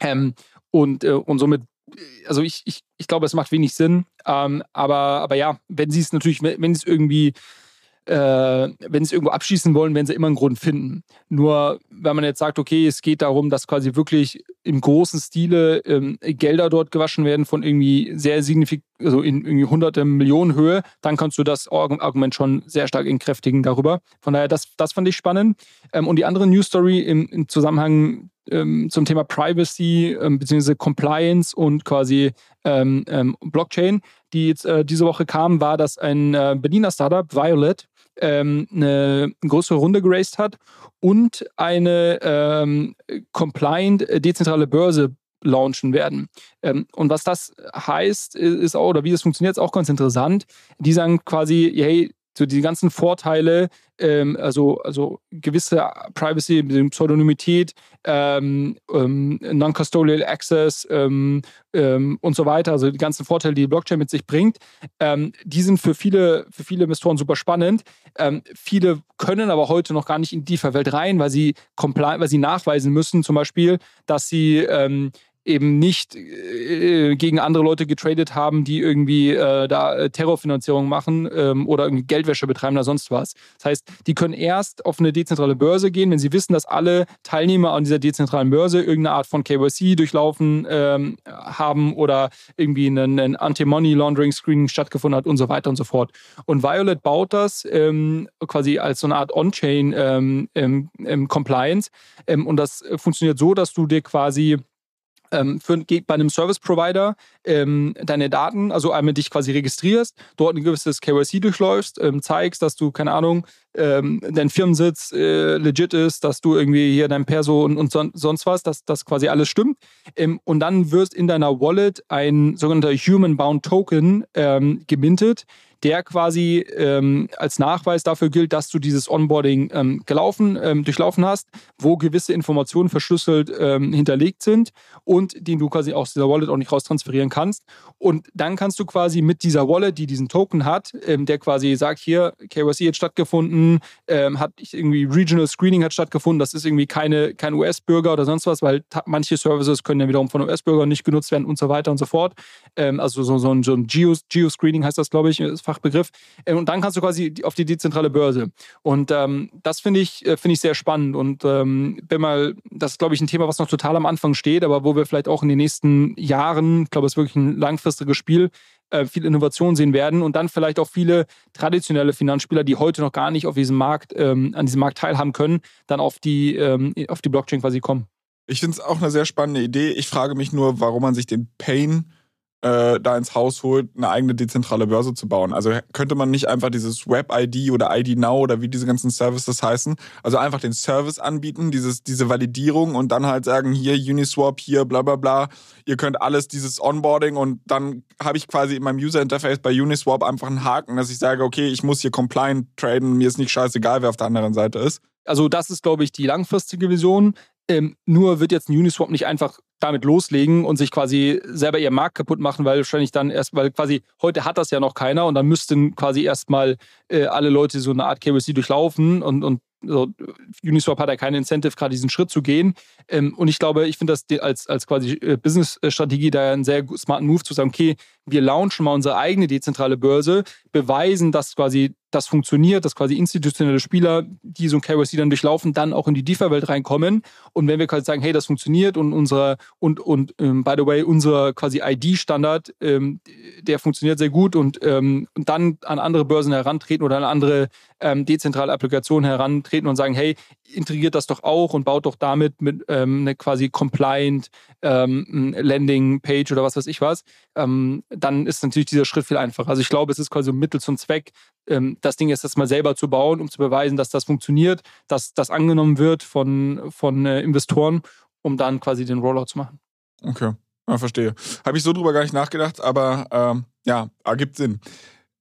Ähm, und, äh, und somit, also ich, ich, ich glaube, es macht wenig Sinn. Ähm, aber, aber ja, wenn sie es natürlich, wenn sie es irgendwie äh, wenn sie irgendwo abschließen wollen, werden sie immer einen Grund finden. Nur wenn man jetzt sagt, okay, es geht darum, dass quasi wirklich im großen Stile ähm, Gelder dort gewaschen werden von irgendwie sehr signifikant, also in irgendwie hunderte Millionen Höhe, dann kannst du das Argument schon sehr stark entkräftigen darüber. Von daher, das, das fand ich spannend. Ähm, und die andere News Story im, im Zusammenhang ähm, zum Thema Privacy ähm, bzw. Compliance und quasi ähm, ähm, Blockchain, die jetzt äh, diese Woche kam, war, dass ein äh, Berliner Startup, Violet, ähm, eine größere Runde geraced hat und eine ähm, compliant äh, dezentrale Börse launchen werden. Und was das heißt, ist auch, oder wie das funktioniert, ist auch ganz interessant. Die sagen quasi, hey, so die ganzen Vorteile, ähm, also, also gewisse Privacy, Pseudonymität, ähm, ähm, Non-Custodial Access ähm, ähm, und so weiter, also die ganzen Vorteile, die die Blockchain mit sich bringt, ähm, die sind für viele, für viele Investoren super spannend. viele können aber heute noch gar nicht in die Welt rein, weil sie, weil sie nachweisen müssen, zum Beispiel, dass sie eben nicht äh, gegen andere Leute getradet haben, die irgendwie äh, da äh, Terrorfinanzierung machen ähm, oder irgendwie Geldwäsche betreiben oder sonst was. Das heißt, die können erst auf eine dezentrale Börse gehen, wenn sie wissen, dass alle Teilnehmer an dieser dezentralen Börse irgendeine Art von KYC durchlaufen ähm, haben oder irgendwie ein Anti-Money Laundering Screening stattgefunden hat und so weiter und so fort. Und Violet baut das ähm, quasi als so eine Art On-Chain ähm, ähm, und das funktioniert so, dass du dir quasi ähm, für, bei einem Service Provider ähm, deine Daten, also einmal dich quasi registrierst, dort ein gewisses KYC durchläufst, ähm, zeigst, dass du, keine Ahnung, ähm, dein Firmensitz äh, legit ist, dass du irgendwie hier dein Perso und, und son sonst was, dass das quasi alles stimmt. Ähm, und dann wirst in deiner Wallet ein sogenannter Human Bound Token ähm, gemintet, der quasi ähm, als Nachweis dafür gilt, dass du dieses Onboarding ähm, gelaufen, ähm, durchlaufen hast, wo gewisse Informationen verschlüsselt ähm, hinterlegt sind und den du quasi aus dieser Wallet auch nicht raustransferieren kannst. Und dann kannst du quasi mit dieser Wallet, die diesen Token hat, ähm, der quasi sagt, hier, KYC hat stattgefunden, ähm, hat irgendwie Regional Screening hat stattgefunden, das ist irgendwie keine, kein US-Bürger oder sonst was, weil manche Services können ja wiederum von US-Bürgern nicht genutzt werden und so weiter und so fort. also so, so ein, so ein Geo-Screening heißt das, glaube ich, ist Fachbegriff. Äh, und dann kannst du quasi auf die dezentrale Börse. Und ähm, das finde ich, äh, find ich sehr spannend. Und ähm, bin mal, das ist, glaube ich, ein Thema, was noch total am Anfang steht, aber wo wir vielleicht auch in den nächsten Jahren, ich glaube, es ist wirklich ein langfristiges Spiel, äh, viel Innovation sehen werden und dann vielleicht auch viele traditionelle Finanzspieler, die heute noch gar nicht auf diesem Markt, ähm, an diesem Markt teilhaben können, dann auf die, ähm, auf die Blockchain quasi kommen. Ich finde es auch eine sehr spannende Idee. Ich frage mich nur, warum man sich den Pain äh, da ins Haus holt, eine eigene dezentrale Börse zu bauen. Also könnte man nicht einfach dieses Web-ID oder ID Now oder wie diese ganzen Services heißen, also einfach den Service anbieten, dieses, diese Validierung und dann halt sagen, hier Uniswap, hier bla bla bla, ihr könnt alles dieses Onboarding und dann habe ich quasi in meinem User-Interface bei Uniswap einfach einen Haken, dass ich sage, okay, ich muss hier compliant traden, mir ist nicht scheißegal, wer auf der anderen Seite ist. Also das ist, glaube ich, die langfristige Vision. Ähm, nur wird jetzt ein Uniswap nicht einfach damit loslegen und sich quasi selber ihr Markt kaputt machen, weil wahrscheinlich dann erst, weil quasi heute hat das ja noch keiner und dann müssten quasi erstmal äh, alle Leute so eine Art KYC durchlaufen und, und so, Uniswap hat ja keine Incentive, gerade diesen Schritt zu gehen. Ähm, und ich glaube, ich finde das als, als quasi äh, Business-Strategie da einen sehr smarten Move zu sagen, okay, wir launchen mal unsere eigene dezentrale Börse, beweisen, dass quasi das funktioniert, dass quasi institutionelle Spieler, die so ein KYC dann durchlaufen, dann auch in die DeFi-Welt reinkommen. Und wenn wir quasi sagen, hey, das funktioniert und unser und und ähm, by the way, unser quasi ID-Standard, ähm, der funktioniert sehr gut und, ähm, und dann an andere Börsen herantreten oder an andere ähm, dezentrale Applikationen herantreten und sagen, hey, integriert das doch auch und baut doch damit mit ähm, eine quasi compliant ähm, Landing-Page oder was weiß ich was, ähm, dann ist natürlich dieser Schritt viel einfacher. Also ich glaube, es ist quasi Mittel zum Zweck, ähm, das Ding jetzt mal selber zu bauen, um zu beweisen, dass das funktioniert, dass das angenommen wird von, von äh, Investoren, um dann quasi den Rollout zu machen. Okay, ja, verstehe. Habe ich so drüber gar nicht nachgedacht, aber ähm, ja, ergibt Sinn.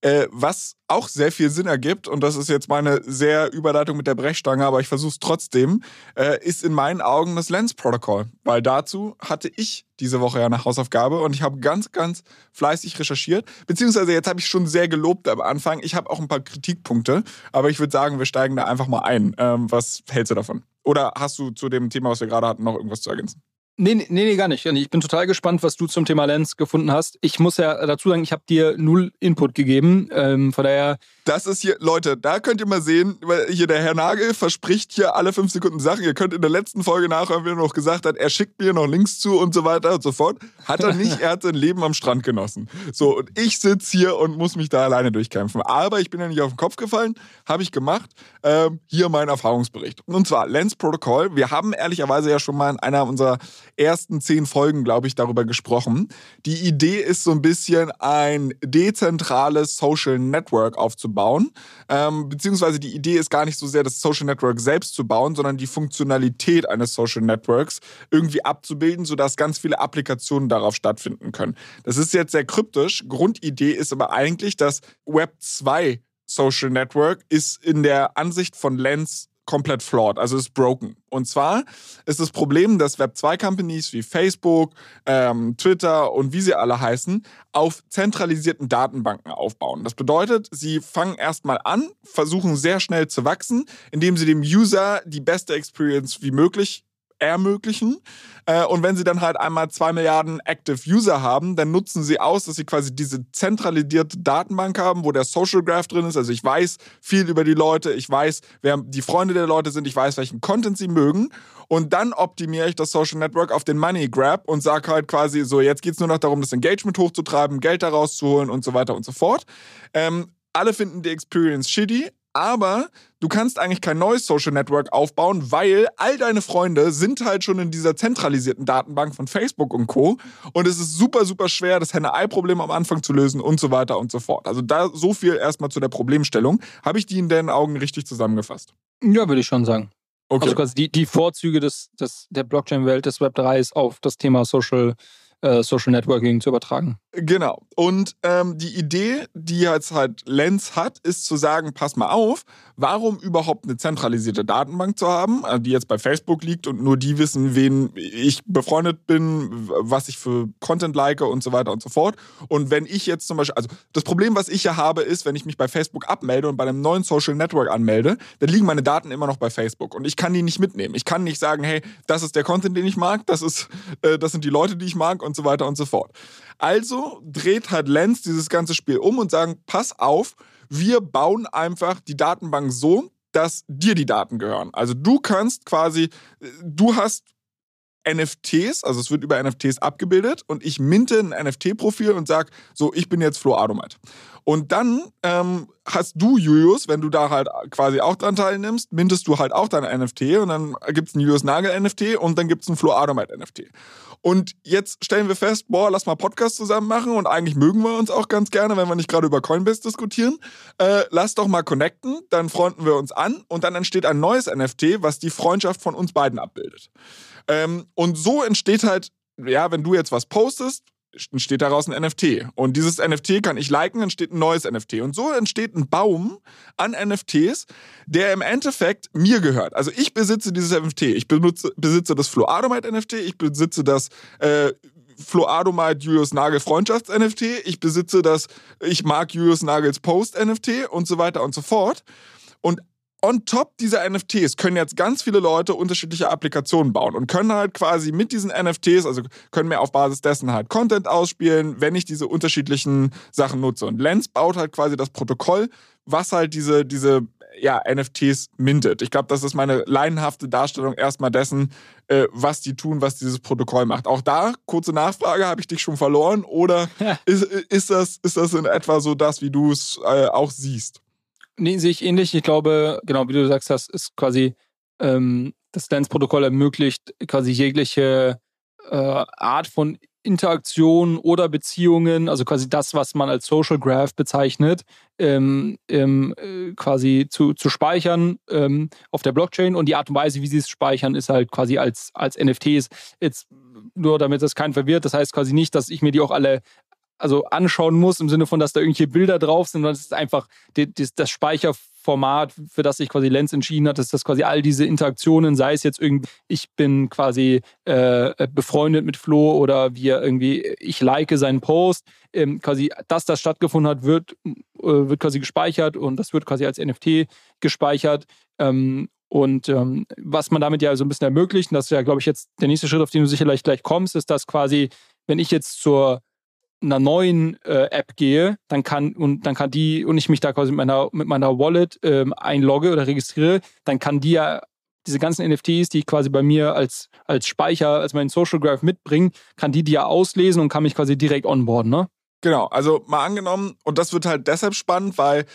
Äh, was auch sehr viel Sinn ergibt, und das ist jetzt meine sehr Überleitung mit der Brechstange, aber ich versuche es trotzdem, äh, ist in meinen Augen das Lens-Protokoll. Weil dazu hatte ich diese Woche ja eine Hausaufgabe und ich habe ganz, ganz fleißig recherchiert. Beziehungsweise jetzt habe ich schon sehr gelobt am Anfang. Ich habe auch ein paar Kritikpunkte, aber ich würde sagen, wir steigen da einfach mal ein. Ähm, was hältst du davon? Oder hast du zu dem Thema, was wir gerade hatten, noch irgendwas zu ergänzen? Nee, nee, nee, gar nicht. Ich bin total gespannt, was du zum Thema Lens gefunden hast. Ich muss ja dazu sagen, ich habe dir null Input gegeben. Ähm, von daher das ist hier, Leute, da könnt ihr mal sehen, weil hier der Herr Nagel verspricht hier alle fünf Sekunden Sachen. Ihr könnt in der letzten Folge nachhören, wie er noch gesagt hat, er schickt mir noch Links zu und so weiter und so fort. Hat er nicht, *laughs* er hat sein Leben am Strand genossen. So, und ich sitze hier und muss mich da alleine durchkämpfen. Aber ich bin ja nicht auf den Kopf gefallen, habe ich gemacht. Ähm, hier mein Erfahrungsbericht. Und zwar Lens Protocol. Wir haben ehrlicherweise ja schon mal in einer unserer ersten zehn Folgen, glaube ich, darüber gesprochen. Die Idee ist so ein bisschen ein dezentrales Social Network aufzubauen bauen. Ähm, beziehungsweise die Idee ist gar nicht so sehr, das Social Network selbst zu bauen, sondern die Funktionalität eines Social Networks irgendwie abzubilden, sodass ganz viele Applikationen darauf stattfinden können. Das ist jetzt sehr kryptisch. Grundidee ist aber eigentlich, dass Web 2 Social Network ist in der Ansicht von Lens komplett flawed, also ist broken. Und zwar ist das Problem, dass Web2-Companies wie Facebook, ähm, Twitter und wie sie alle heißen, auf zentralisierten Datenbanken aufbauen. Das bedeutet, sie fangen erstmal an, versuchen sehr schnell zu wachsen, indem sie dem User die beste Experience wie möglich ermöglichen. Äh, und wenn sie dann halt einmal zwei Milliarden Active User haben, dann nutzen sie aus, dass sie quasi diese zentralisierte Datenbank haben, wo der Social Graph drin ist. Also ich weiß viel über die Leute, ich weiß, wer die Freunde der Leute sind, ich weiß, welchen Content sie mögen. Und dann optimiere ich das Social Network auf den Money Grab und sage halt quasi so, jetzt geht es nur noch darum, das Engagement hochzutreiben, Geld daraus zu holen und so weiter und so fort. Ähm, alle finden die Experience shitty, aber du kannst eigentlich kein neues Social Network aufbauen, weil all deine Freunde sind halt schon in dieser zentralisierten Datenbank von Facebook und Co. Und es ist super, super schwer, das Henne-Ei-Problem am Anfang zu lösen und so weiter und so fort. Also da so viel erstmal zu der Problemstellung. Habe ich die in deinen Augen richtig zusammengefasst? Ja, würde ich schon sagen. Okay. Also quasi die, die Vorzüge des, des, der Blockchain-Welt des Web 3 ist auf das Thema Social äh, Social Networking zu übertragen. Genau. Und ähm, die Idee, die jetzt halt Lens hat, ist zu sagen, pass mal auf, warum überhaupt eine zentralisierte Datenbank zu haben, äh, die jetzt bei Facebook liegt und nur die wissen, wen ich befreundet bin, was ich für Content like und so weiter und so fort. Und wenn ich jetzt zum Beispiel, also das Problem, was ich ja habe, ist, wenn ich mich bei Facebook abmelde und bei einem neuen Social Network anmelde, dann liegen meine Daten immer noch bei Facebook und ich kann die nicht mitnehmen. Ich kann nicht sagen, hey, das ist der Content, den ich mag, das ist, äh, das sind die Leute, die ich mag und so weiter und so fort. Also dreht halt Lenz dieses ganze Spiel um und sagen, pass auf, wir bauen einfach die Datenbank so, dass dir die Daten gehören. Also du kannst quasi, du hast NFTs, also es wird über NFTs abgebildet und ich minte ein NFT-Profil und sage, so, ich bin jetzt Flo Adomat. Und dann ähm, hast du, Julius, wenn du da halt quasi auch dran teilnimmst, mintest du halt auch dein NFT und dann gibt es ein Julius Nagel-NFT und dann gibt es ein Flo Adomat-NFT. Und jetzt stellen wir fest, boah, lass mal Podcast zusammen machen und eigentlich mögen wir uns auch ganz gerne, wenn wir nicht gerade über Coinbase diskutieren. Äh, lass doch mal connecten, dann freunden wir uns an und dann entsteht ein neues NFT, was die Freundschaft von uns beiden abbildet. Ähm, und so entsteht halt, ja, wenn du jetzt was postest, entsteht daraus ein NFT. Und dieses NFT kann ich liken, entsteht ein neues NFT. Und so entsteht ein Baum an NFTs, der im Endeffekt mir gehört. Also ich besitze dieses NFT. Ich benutze, besitze das Floadomite NFT, ich besitze das äh, Floadomite Julius Nagel Freundschafts-NFT, ich besitze das Ich mag Julius Nagels Post-NFT und so weiter und so fort. Und on top dieser NFTs können jetzt ganz viele Leute unterschiedliche Applikationen bauen und können halt quasi mit diesen NFTs, also können mir auf Basis dessen halt Content ausspielen, wenn ich diese unterschiedlichen Sachen nutze. Und Lens baut halt quasi das Protokoll, was halt diese, diese ja, NFTs mintet. Ich glaube, das ist meine laienhafte Darstellung erstmal dessen, äh, was die tun, was dieses Protokoll macht. Auch da, kurze Nachfrage, habe ich dich schon verloren oder ja. ist, ist, das, ist das in etwa so das, wie du es äh, auch siehst? Nee, sehe ich ähnlich. Ich glaube, genau wie du sagst, das ist quasi ähm, das Dance-Protokoll ermöglicht quasi jegliche äh, Art von Interaktion oder Beziehungen, also quasi das, was man als Social Graph bezeichnet, ähm, ähm, äh, quasi zu, zu speichern ähm, auf der Blockchain. Und die Art und Weise, wie sie es speichern, ist halt quasi als, als NFTs. Jetzt nur damit das keinen verwirrt. Das heißt quasi nicht, dass ich mir die auch alle also anschauen muss, im Sinne von, dass da irgendwelche Bilder drauf sind, sondern es ist einfach die, die, das Speicherformat, für das sich quasi Lenz entschieden hat, dass das quasi all diese Interaktionen, sei es jetzt irgendwie, ich bin quasi äh, befreundet mit Flo oder wir irgendwie, ich like seinen Post, ähm, quasi, dass das stattgefunden hat, wird, äh, wird quasi gespeichert und das wird quasi als NFT gespeichert. Ähm, und ähm, was man damit ja so ein bisschen ermöglicht, und das ist ja, glaube ich, jetzt der nächste Schritt, auf den du sicherlich gleich kommst, ist, dass quasi, wenn ich jetzt zur einer neuen äh, App gehe, dann kann und dann kann die und ich mich da quasi mit meiner mit meiner Wallet ähm, einlogge oder registriere, dann kann die ja diese ganzen NFTs, die ich quasi bei mir als als Speicher, als meinen Social Graph mitbringe, kann die die ja auslesen und kann mich quasi direkt onboarden, ne? Genau, also mal angenommen und das wird halt deshalb spannend, weil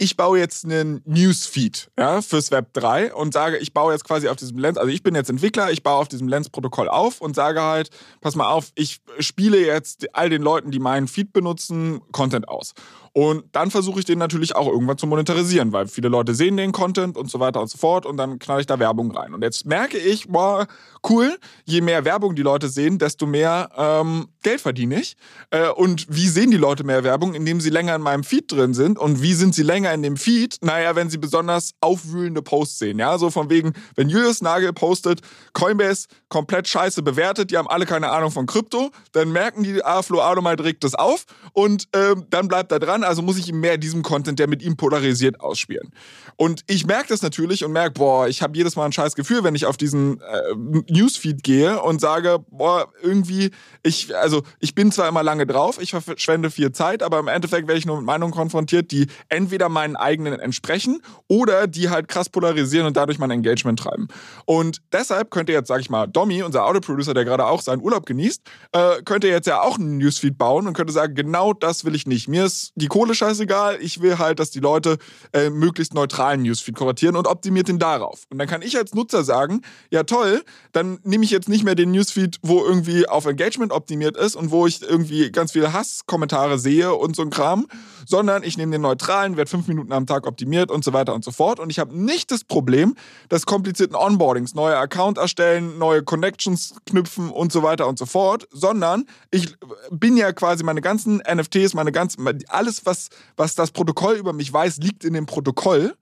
ich baue jetzt einen Newsfeed ja, fürs Web 3 und sage, ich baue jetzt quasi auf diesem Lens, also ich bin jetzt Entwickler, ich baue auf diesem Lens-Protokoll auf und sage halt, pass mal auf, ich spiele jetzt all den Leuten, die meinen Feed benutzen, Content aus. Und dann versuche ich den natürlich auch irgendwann zu monetarisieren, weil viele Leute sehen den Content und so weiter und so fort und dann knall ich da Werbung rein. Und jetzt merke ich, boah, cool, je mehr Werbung die Leute sehen, desto mehr ähm, Geld verdiene ich. Äh, und wie sehen die Leute mehr Werbung? Indem sie länger in meinem Feed drin sind. Und wie sind sie länger in dem Feed? Naja, wenn sie besonders aufwühlende Posts sehen. Ja, so von wegen, wenn Julius Nagel postet, Coinbase komplett scheiße bewertet, die haben alle keine Ahnung von Krypto, dann merken die, ah, Flo Adomite regt das auf und ähm, dann bleibt er dran Dann also muss ich ihm mehr diesem Content, der mit ihm polarisiert, ausspielen. Und ich merke das natürlich und merke, boah, ich habe jedes Mal ein scheiß Gefühl, wenn ich auf diesen äh, Newsfeed gehe und sage, boah, irgendwie, ich, also ich bin zwar immer lange drauf, ich verschwende viel Zeit, aber im Endeffekt werde ich nur mit Meinungen konfrontiert, die entweder meinen eigenen entsprechen oder die halt krass polarisieren und dadurch mein Engagement treiben. Und deshalb könnte jetzt, sag ich mal, Domi, unser Audio-Producer, der gerade auch seinen Urlaub genießt, äh, könnte jetzt ja auch einen Newsfeed bauen und könnte sagen, genau das will ich nicht. Mir ist die Kohle scheißegal, ich will halt, dass die Leute äh, möglichst neutralen Newsfeed kuratieren und optimiert den darauf. Und dann kann ich als Nutzer sagen, ja toll, dann nehme ich jetzt nicht mehr den Newsfeed, wo irgendwie auf Engagement optimiert ist und wo ich irgendwie ganz viele Hasskommentare sehe und so ein Kram, sondern ich nehme den neutralen, werde fünf Minuten am Tag optimiert und so weiter und so fort. Und ich habe nicht das Problem, dass komplizierten Onboardings, neue Account erstellen, neue Connections knüpfen und so weiter und so fort, sondern ich bin ja quasi meine ganzen NFTs, meine ganzen, alles, was, was das Protokoll über mich weiß, liegt in dem Protokoll.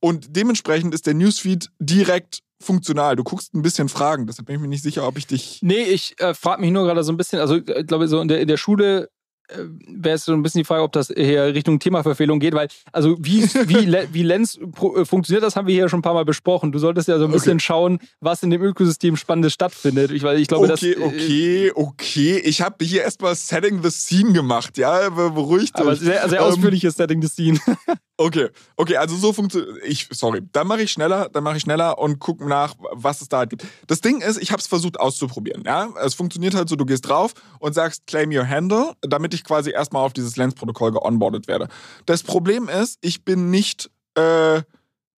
Und dementsprechend ist der Newsfeed direkt funktional. Du guckst ein bisschen Fragen, deshalb bin ich mir nicht sicher, ob ich dich. Nee, ich äh, frage mich nur gerade so ein bisschen, also ich glaube, so in der, in der Schule äh, wäre es so ein bisschen die Frage, ob das hier Richtung Themaverfehlung geht, weil, also wie, wie, *laughs* wie Lens äh, funktioniert, das haben wir hier schon ein paar Mal besprochen. Du solltest ja so ein bisschen okay. schauen, was in dem Ökosystem Spannendes stattfindet. Ich, weil ich glaube, okay, das, okay, okay. Ich habe hier erstmal Setting the Scene gemacht, ja, beruhigt Aber sehr, sehr ähm, ausführliches Setting the Scene. *laughs* Okay, okay, also so funktioniert. Ich, sorry, dann mache ich schneller, dann mache ich schneller und gucke nach, was es da halt gibt. Das Ding ist, ich habe es versucht auszuprobieren. Ja, es funktioniert halt so: Du gehst drauf und sagst Claim your Handle, damit ich quasi erstmal auf dieses Lens-Protokoll geonboardet werde. Das Problem ist, ich bin nicht äh,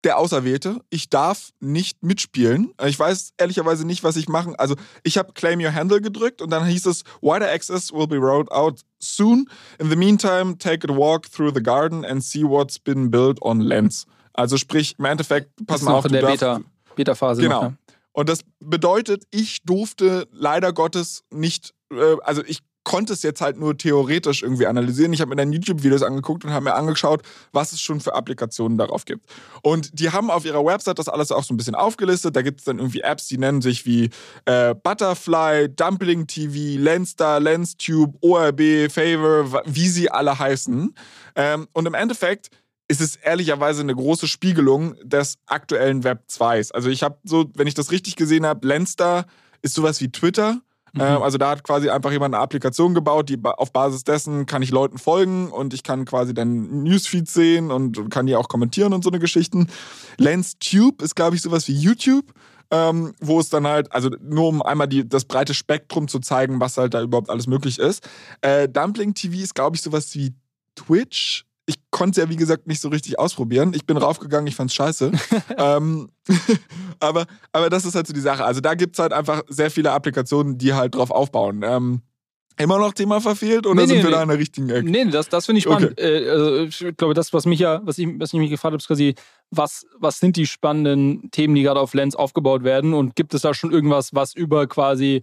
der Auserwählte. Ich darf nicht mitspielen. Ich weiß ehrlicherweise nicht, was ich machen. Also ich habe Claim Your Handle gedrückt und dann hieß es, Wider Access will be rolled out soon. In the meantime, take a walk through the garden and see what's been built on Lens. Also sprich, im Endeffekt, pass mal auf, in der Beta, Beta-Phase. Genau. Noch, ja. Und das bedeutet, ich durfte leider Gottes nicht, äh, also ich konnte es jetzt halt nur theoretisch irgendwie analysieren. Ich habe mir dann YouTube-Videos angeguckt und habe mir angeschaut, was es schon für Applikationen darauf gibt. Und die haben auf ihrer Website das alles auch so ein bisschen aufgelistet. Da gibt es dann irgendwie Apps, die nennen sich wie äh, Butterfly, Dumpling TV, Lensstar, LensTube, ORB, Favor, wie sie alle heißen. Ähm, und im Endeffekt ist es ehrlicherweise eine große Spiegelung des aktuellen Web 2s. Also ich habe so, wenn ich das richtig gesehen habe, Lensstar ist sowas wie Twitter Mhm. Ähm, also da hat quasi einfach jemand eine Applikation gebaut, die auf Basis dessen kann ich Leuten folgen und ich kann quasi dann Newsfeeds sehen und kann die auch kommentieren und so eine Geschichten. Lens Tube ist, glaube ich, sowas wie YouTube. Ähm, wo es dann halt, also nur um einmal die, das breite Spektrum zu zeigen, was halt da überhaupt alles möglich ist. Äh, Dumpling TV ist, glaube ich, sowas wie Twitch ich konnte es ja, wie gesagt, nicht so richtig ausprobieren. Ich bin raufgegangen, ich fand's scheiße. *laughs* ähm, *laughs* aber, aber das ist halt so die Sache. Also da gibt es halt einfach sehr viele Applikationen, die halt drauf aufbauen. Ähm, immer noch Thema verfehlt oder nee, sind nee, wir nee. da in der richtigen Ecke? Nee, das, das finde ich spannend. Okay. Äh, also ich glaube, das, was mich ja, was ich, was ich mich gefragt habe, ist quasi, was, was sind die spannenden Themen, die gerade auf Lens aufgebaut werden? Und gibt es da schon irgendwas, was über quasi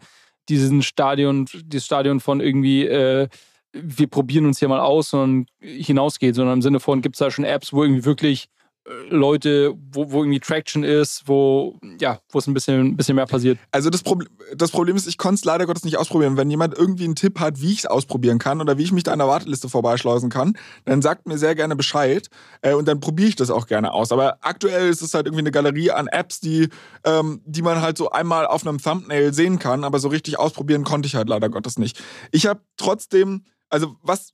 diesen Stadion, dieses Stadion von irgendwie äh, wir probieren uns hier mal aus, sondern hinausgeht, sondern im Sinne von, gibt es da schon Apps, wo irgendwie wirklich äh, Leute, wo, wo irgendwie Traction ist, wo ja, wo es ein bisschen, ein bisschen mehr passiert. Also das, Problem, das Problem ist, ich konnte es leider Gottes nicht ausprobieren. Wenn jemand irgendwie einen Tipp hat, wie ich es ausprobieren kann oder wie ich mich da an der Warteliste vorbeischleusen kann, dann sagt mir sehr gerne Bescheid äh, und dann probiere ich das auch gerne aus. Aber aktuell ist es halt irgendwie eine Galerie an Apps, die, ähm, die man halt so einmal auf einem Thumbnail sehen kann, aber so richtig ausprobieren konnte ich halt leider Gottes nicht. Ich habe trotzdem also was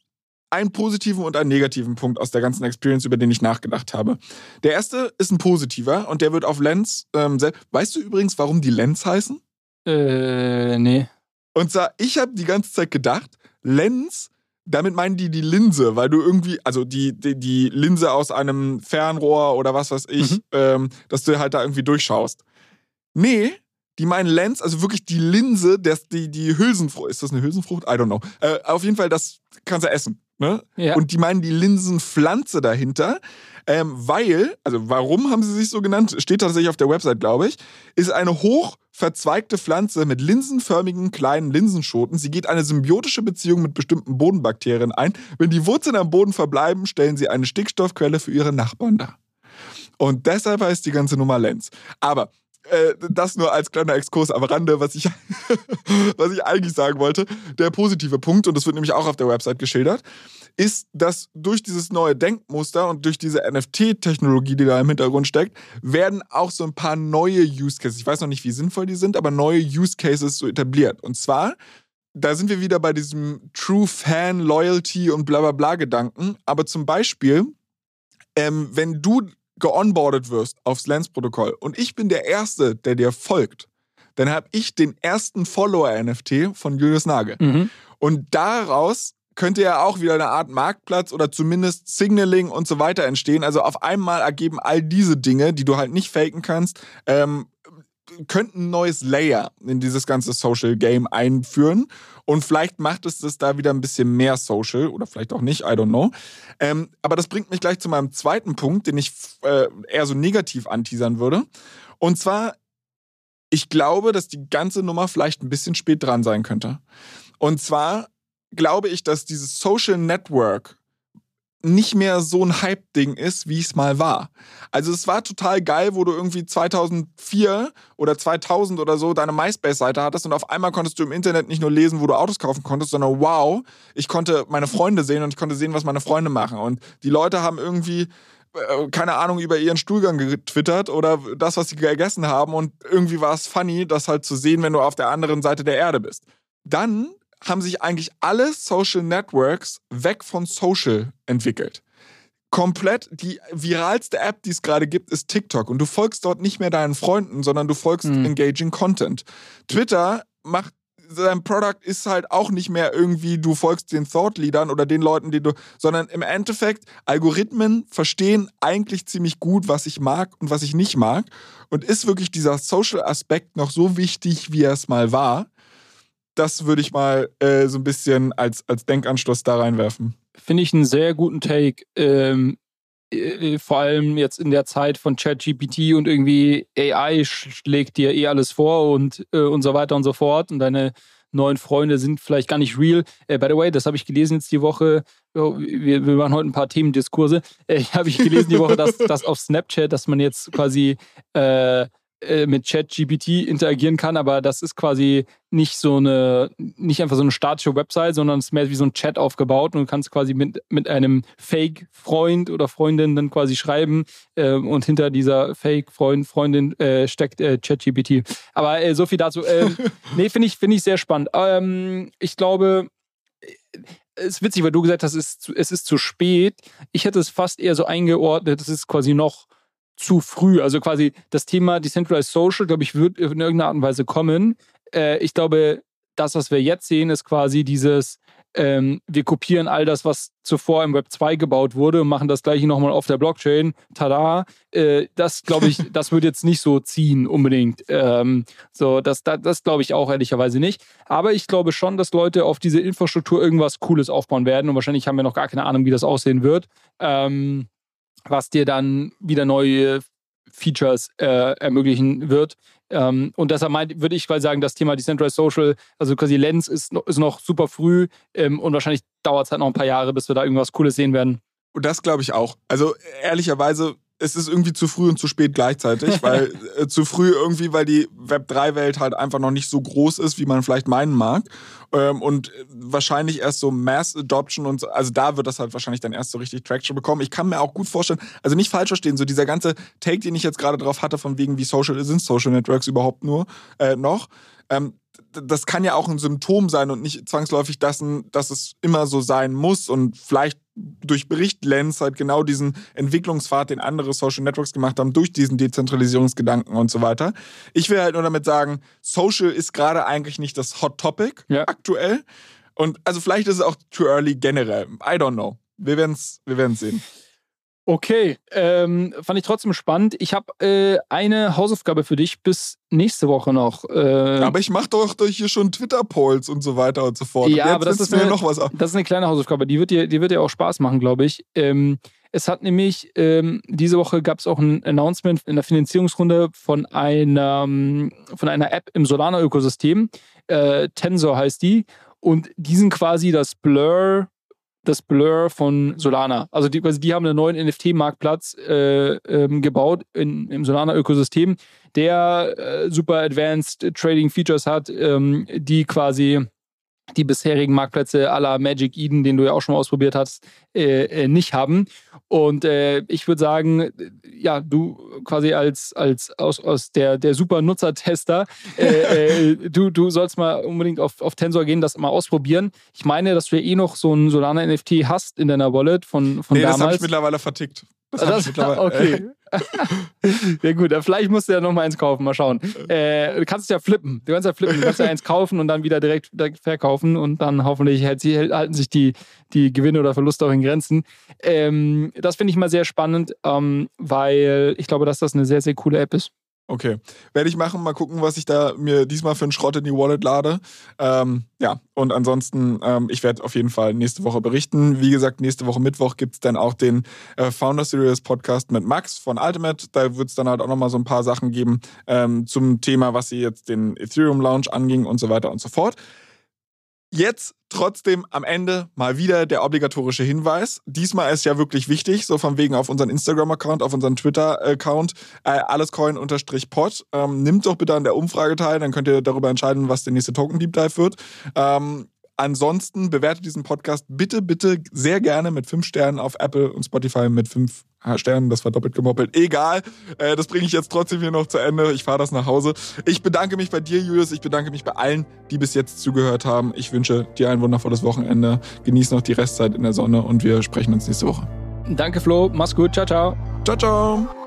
einen positiven und einen negativen Punkt aus der ganzen Experience, über den ich nachgedacht habe. Der erste ist ein positiver und der wird auf Lens. Ähm, weißt du übrigens, warum die Lens heißen? Äh, nee. Und zwar, ich habe die ganze Zeit gedacht, Lens, damit meinen die die Linse, weil du irgendwie, also die, die, die Linse aus einem Fernrohr oder was weiß ich, mhm. ähm, dass du halt da irgendwie durchschaust. Nee, die meinen Lens, also wirklich die Linse, das, die, die Hülsenfrucht. Ist das eine Hülsenfrucht? I don't know. Äh, auf jeden Fall, das kannst du essen. Ne? Ja. Und die meinen die Linsenpflanze dahinter, ähm, weil, also warum haben sie sich so genannt, steht tatsächlich auf der Website, glaube ich, ist eine hoch verzweigte Pflanze mit linsenförmigen kleinen Linsenschoten. Sie geht eine symbiotische Beziehung mit bestimmten Bodenbakterien ein. Wenn die Wurzeln am Boden verbleiben, stellen sie eine Stickstoffquelle für ihre Nachbarn dar. Und deshalb heißt die ganze Nummer Lens. Aber äh, das nur als kleiner Exkurs am Rande, was ich, *laughs* was ich eigentlich sagen wollte. Der positive Punkt, und das wird nämlich auch auf der Website geschildert, ist, dass durch dieses neue Denkmuster und durch diese NFT-Technologie, die da im Hintergrund steckt, werden auch so ein paar neue Use Cases, ich weiß noch nicht, wie sinnvoll die sind, aber neue Use Cases so etabliert. Und zwar, da sind wir wieder bei diesem True Fan Loyalty und bla bla bla Gedanken. Aber zum Beispiel, ähm, wenn du geonboardet wirst aufs Lens-Protokoll und ich bin der Erste, der dir folgt, dann habe ich den ersten Follower-NFT von Julius Nagel. Mhm. Und daraus könnte ja auch wieder eine Art Marktplatz oder zumindest Signaling und so weiter entstehen. Also auf einmal ergeben all diese Dinge, die du halt nicht faken kannst, ähm, könnten ein neues Layer in dieses ganze Social Game einführen. Und vielleicht macht es das da wieder ein bisschen mehr Social oder vielleicht auch nicht, I don't know. Ähm, aber das bringt mich gleich zu meinem zweiten Punkt, den ich äh, eher so negativ anteasern würde. Und zwar, ich glaube, dass die ganze Nummer vielleicht ein bisschen spät dran sein könnte. Und zwar glaube ich, dass dieses Social Network nicht mehr so ein Hype-Ding ist, wie es mal war. Also es war total geil, wo du irgendwie 2004 oder 2000 oder so deine MySpace-Seite hattest und auf einmal konntest du im Internet nicht nur lesen, wo du Autos kaufen konntest, sondern wow, ich konnte meine Freunde sehen und ich konnte sehen, was meine Freunde machen. Und die Leute haben irgendwie äh, keine Ahnung, über ihren Stuhlgang getwittert oder das, was sie gegessen haben. Und irgendwie war es funny, das halt zu sehen, wenn du auf der anderen Seite der Erde bist. Dann haben sich eigentlich alle Social Networks weg von Social entwickelt. Komplett die viralste App, die es gerade gibt, ist TikTok. Und du folgst dort nicht mehr deinen Freunden, sondern du folgst mhm. engaging Content. Twitter macht sein Product ist halt auch nicht mehr irgendwie, du folgst den Thought-Leadern oder den Leuten, die du, sondern im Endeffekt, Algorithmen verstehen eigentlich ziemlich gut, was ich mag und was ich nicht mag. Und ist wirklich dieser Social-Aspekt noch so wichtig, wie er es mal war? Das würde ich mal äh, so ein bisschen als, als Denkanstoß da reinwerfen. Finde ich einen sehr guten Take. Ähm, äh, vor allem jetzt in der Zeit von ChatGPT und irgendwie AI schlägt dir eh alles vor und, äh, und so weiter und so fort. Und deine neuen Freunde sind vielleicht gar nicht real. Äh, by the way, das habe ich gelesen jetzt die Woche. Oh, wir, wir, machen heute ein paar Themendiskurse. Äh, *laughs* habe ich gelesen die Woche, dass, dass auf Snapchat, dass man jetzt quasi äh, äh, mit ChatGPT interagieren kann, aber das ist quasi nicht so eine, nicht einfach so eine statische Website, sondern es ist mehr wie so ein Chat aufgebaut und du kannst quasi mit, mit einem Fake-Freund oder Freundin dann quasi schreiben äh, und hinter dieser Fake-Freund, Freundin äh, steckt äh, ChatGPT. Aber äh, so viel dazu. Ähm, *laughs* nee, finde ich, finde ich sehr spannend. Ähm, ich glaube, es ist witzig, weil du gesagt hast, es ist, zu, es ist zu spät. Ich hätte es fast eher so eingeordnet, es ist quasi noch zu früh. Also quasi das Thema Decentralized Social, glaube ich, wird in irgendeiner Art und Weise kommen. Äh, ich glaube, das, was wir jetzt sehen, ist quasi dieses, ähm, wir kopieren all das, was zuvor im Web 2 gebaut wurde und machen das gleiche nochmal auf der Blockchain. Tada! Äh, das, glaube ich, *laughs* das wird jetzt nicht so ziehen unbedingt. Ähm, so, das, das, das glaube ich auch ehrlicherweise nicht. Aber ich glaube schon, dass Leute auf diese Infrastruktur irgendwas Cooles aufbauen werden und wahrscheinlich haben wir noch gar keine Ahnung, wie das aussehen wird. Ähm, was dir dann wieder neue Features äh, ermöglichen wird. Ähm, und deshalb würde ich mal sagen, das Thema Decentralized Social, also quasi Lens ist, ist noch super früh ähm, und wahrscheinlich dauert es halt noch ein paar Jahre, bis wir da irgendwas Cooles sehen werden. Und das glaube ich auch. Also ehrlicherweise es ist irgendwie zu früh und zu spät gleichzeitig, *laughs* weil äh, zu früh irgendwie, weil die Web3-Welt halt einfach noch nicht so groß ist, wie man vielleicht meinen mag. Ähm, und wahrscheinlich erst so Mass Adoption und so, also da wird das halt wahrscheinlich dann erst so richtig Traction bekommen. Ich kann mir auch gut vorstellen, also nicht falsch verstehen, so dieser ganze Take, den ich jetzt gerade drauf hatte, von wegen, wie Social sind Social Networks überhaupt nur äh, noch. Ähm, das kann ja auch ein Symptom sein und nicht zwangsläufig, dass, dass es immer so sein muss und vielleicht durch Berichtlens halt genau diesen Entwicklungspfad, den andere Social Networks gemacht haben, durch diesen Dezentralisierungsgedanken und so weiter. Ich will halt nur damit sagen, Social ist gerade eigentlich nicht das Hot Topic ja. aktuell. Und also vielleicht ist es auch too early generell. I don't know. Wir werden es wir werden's sehen. Okay, ähm, fand ich trotzdem spannend. Ich habe äh, eine Hausaufgabe für dich bis nächste Woche noch. Äh, aber ich mache doch hier schon Twitter-Polls und so weiter und so fort. Ja, aber das ist, eine, noch was das ist eine kleine Hausaufgabe. Die wird dir, die wird dir auch Spaß machen, glaube ich. Ähm, es hat nämlich, ähm, diese Woche gab es auch ein Announcement in der Finanzierungsrunde von einer, von einer App im Solana-Ökosystem. Äh, Tensor heißt die. Und die sind quasi das Blur das Blur von Solana. Also die, also die haben einen neuen NFT-Marktplatz äh, ähm, gebaut in, im Solana-Ökosystem, der äh, super advanced Trading Features hat, ähm, die quasi die bisherigen Marktplätze aller Magic Eden, den du ja auch schon mal ausprobiert hast, äh, äh, nicht haben. Und äh, ich würde sagen, ja, du quasi als, als aus, aus der, der super Nutzertester, äh, äh, du, du sollst mal unbedingt auf, auf Tensor gehen, das mal ausprobieren. Ich meine, dass du ja eh noch so ein Solana NFT hast in deiner Wallet von, von nee, damals. das habe ich mittlerweile vertickt. Das, das *laughs* okay. *laughs* ja gut, vielleicht musst du ja noch mal eins kaufen, mal schauen. Äh, du kannst es ja flippen. Du kannst ja flippen. Du kannst ja eins kaufen und dann wieder direkt, direkt verkaufen und dann hoffentlich halten sich die, die Gewinne oder Verluste auch in Grenzen. Ähm, das finde ich mal sehr spannend, ähm, weil ich glaube, dass das eine sehr, sehr coole App ist. Okay. Werde ich machen. Mal gucken, was ich da mir diesmal für einen Schrott in die Wallet lade. Ähm, ja, und ansonsten, ähm, ich werde auf jeden Fall nächste Woche berichten. Wie gesagt, nächste Woche Mittwoch gibt es dann auch den äh, Founder Series Podcast mit Max von Ultimate. Da wird es dann halt auch nochmal so ein paar Sachen geben ähm, zum Thema, was sie jetzt den Ethereum Launch anging und so weiter und so fort. Jetzt trotzdem am Ende mal wieder der obligatorische Hinweis. Diesmal ist ja wirklich wichtig, so von wegen auf unseren Instagram-Account, auf unseren Twitter-Account, äh, allescoin-pod. Ähm, nimmt doch bitte an der Umfrage teil, dann könnt ihr darüber entscheiden, was der nächste Token-Deep Dive wird. Ähm, Ansonsten bewertet diesen Podcast bitte, bitte sehr gerne mit fünf Sternen auf Apple und Spotify mit fünf Sternen. Das war doppelt gemoppelt. Egal. Äh, das bringe ich jetzt trotzdem hier noch zu Ende. Ich fahre das nach Hause. Ich bedanke mich bei dir, Julius. Ich bedanke mich bei allen, die bis jetzt zugehört haben. Ich wünsche dir ein wundervolles Wochenende. Genieß noch die Restzeit in der Sonne und wir sprechen uns nächste Woche. Danke, Flo. Mach's gut. Ciao, ciao. Ciao, ciao.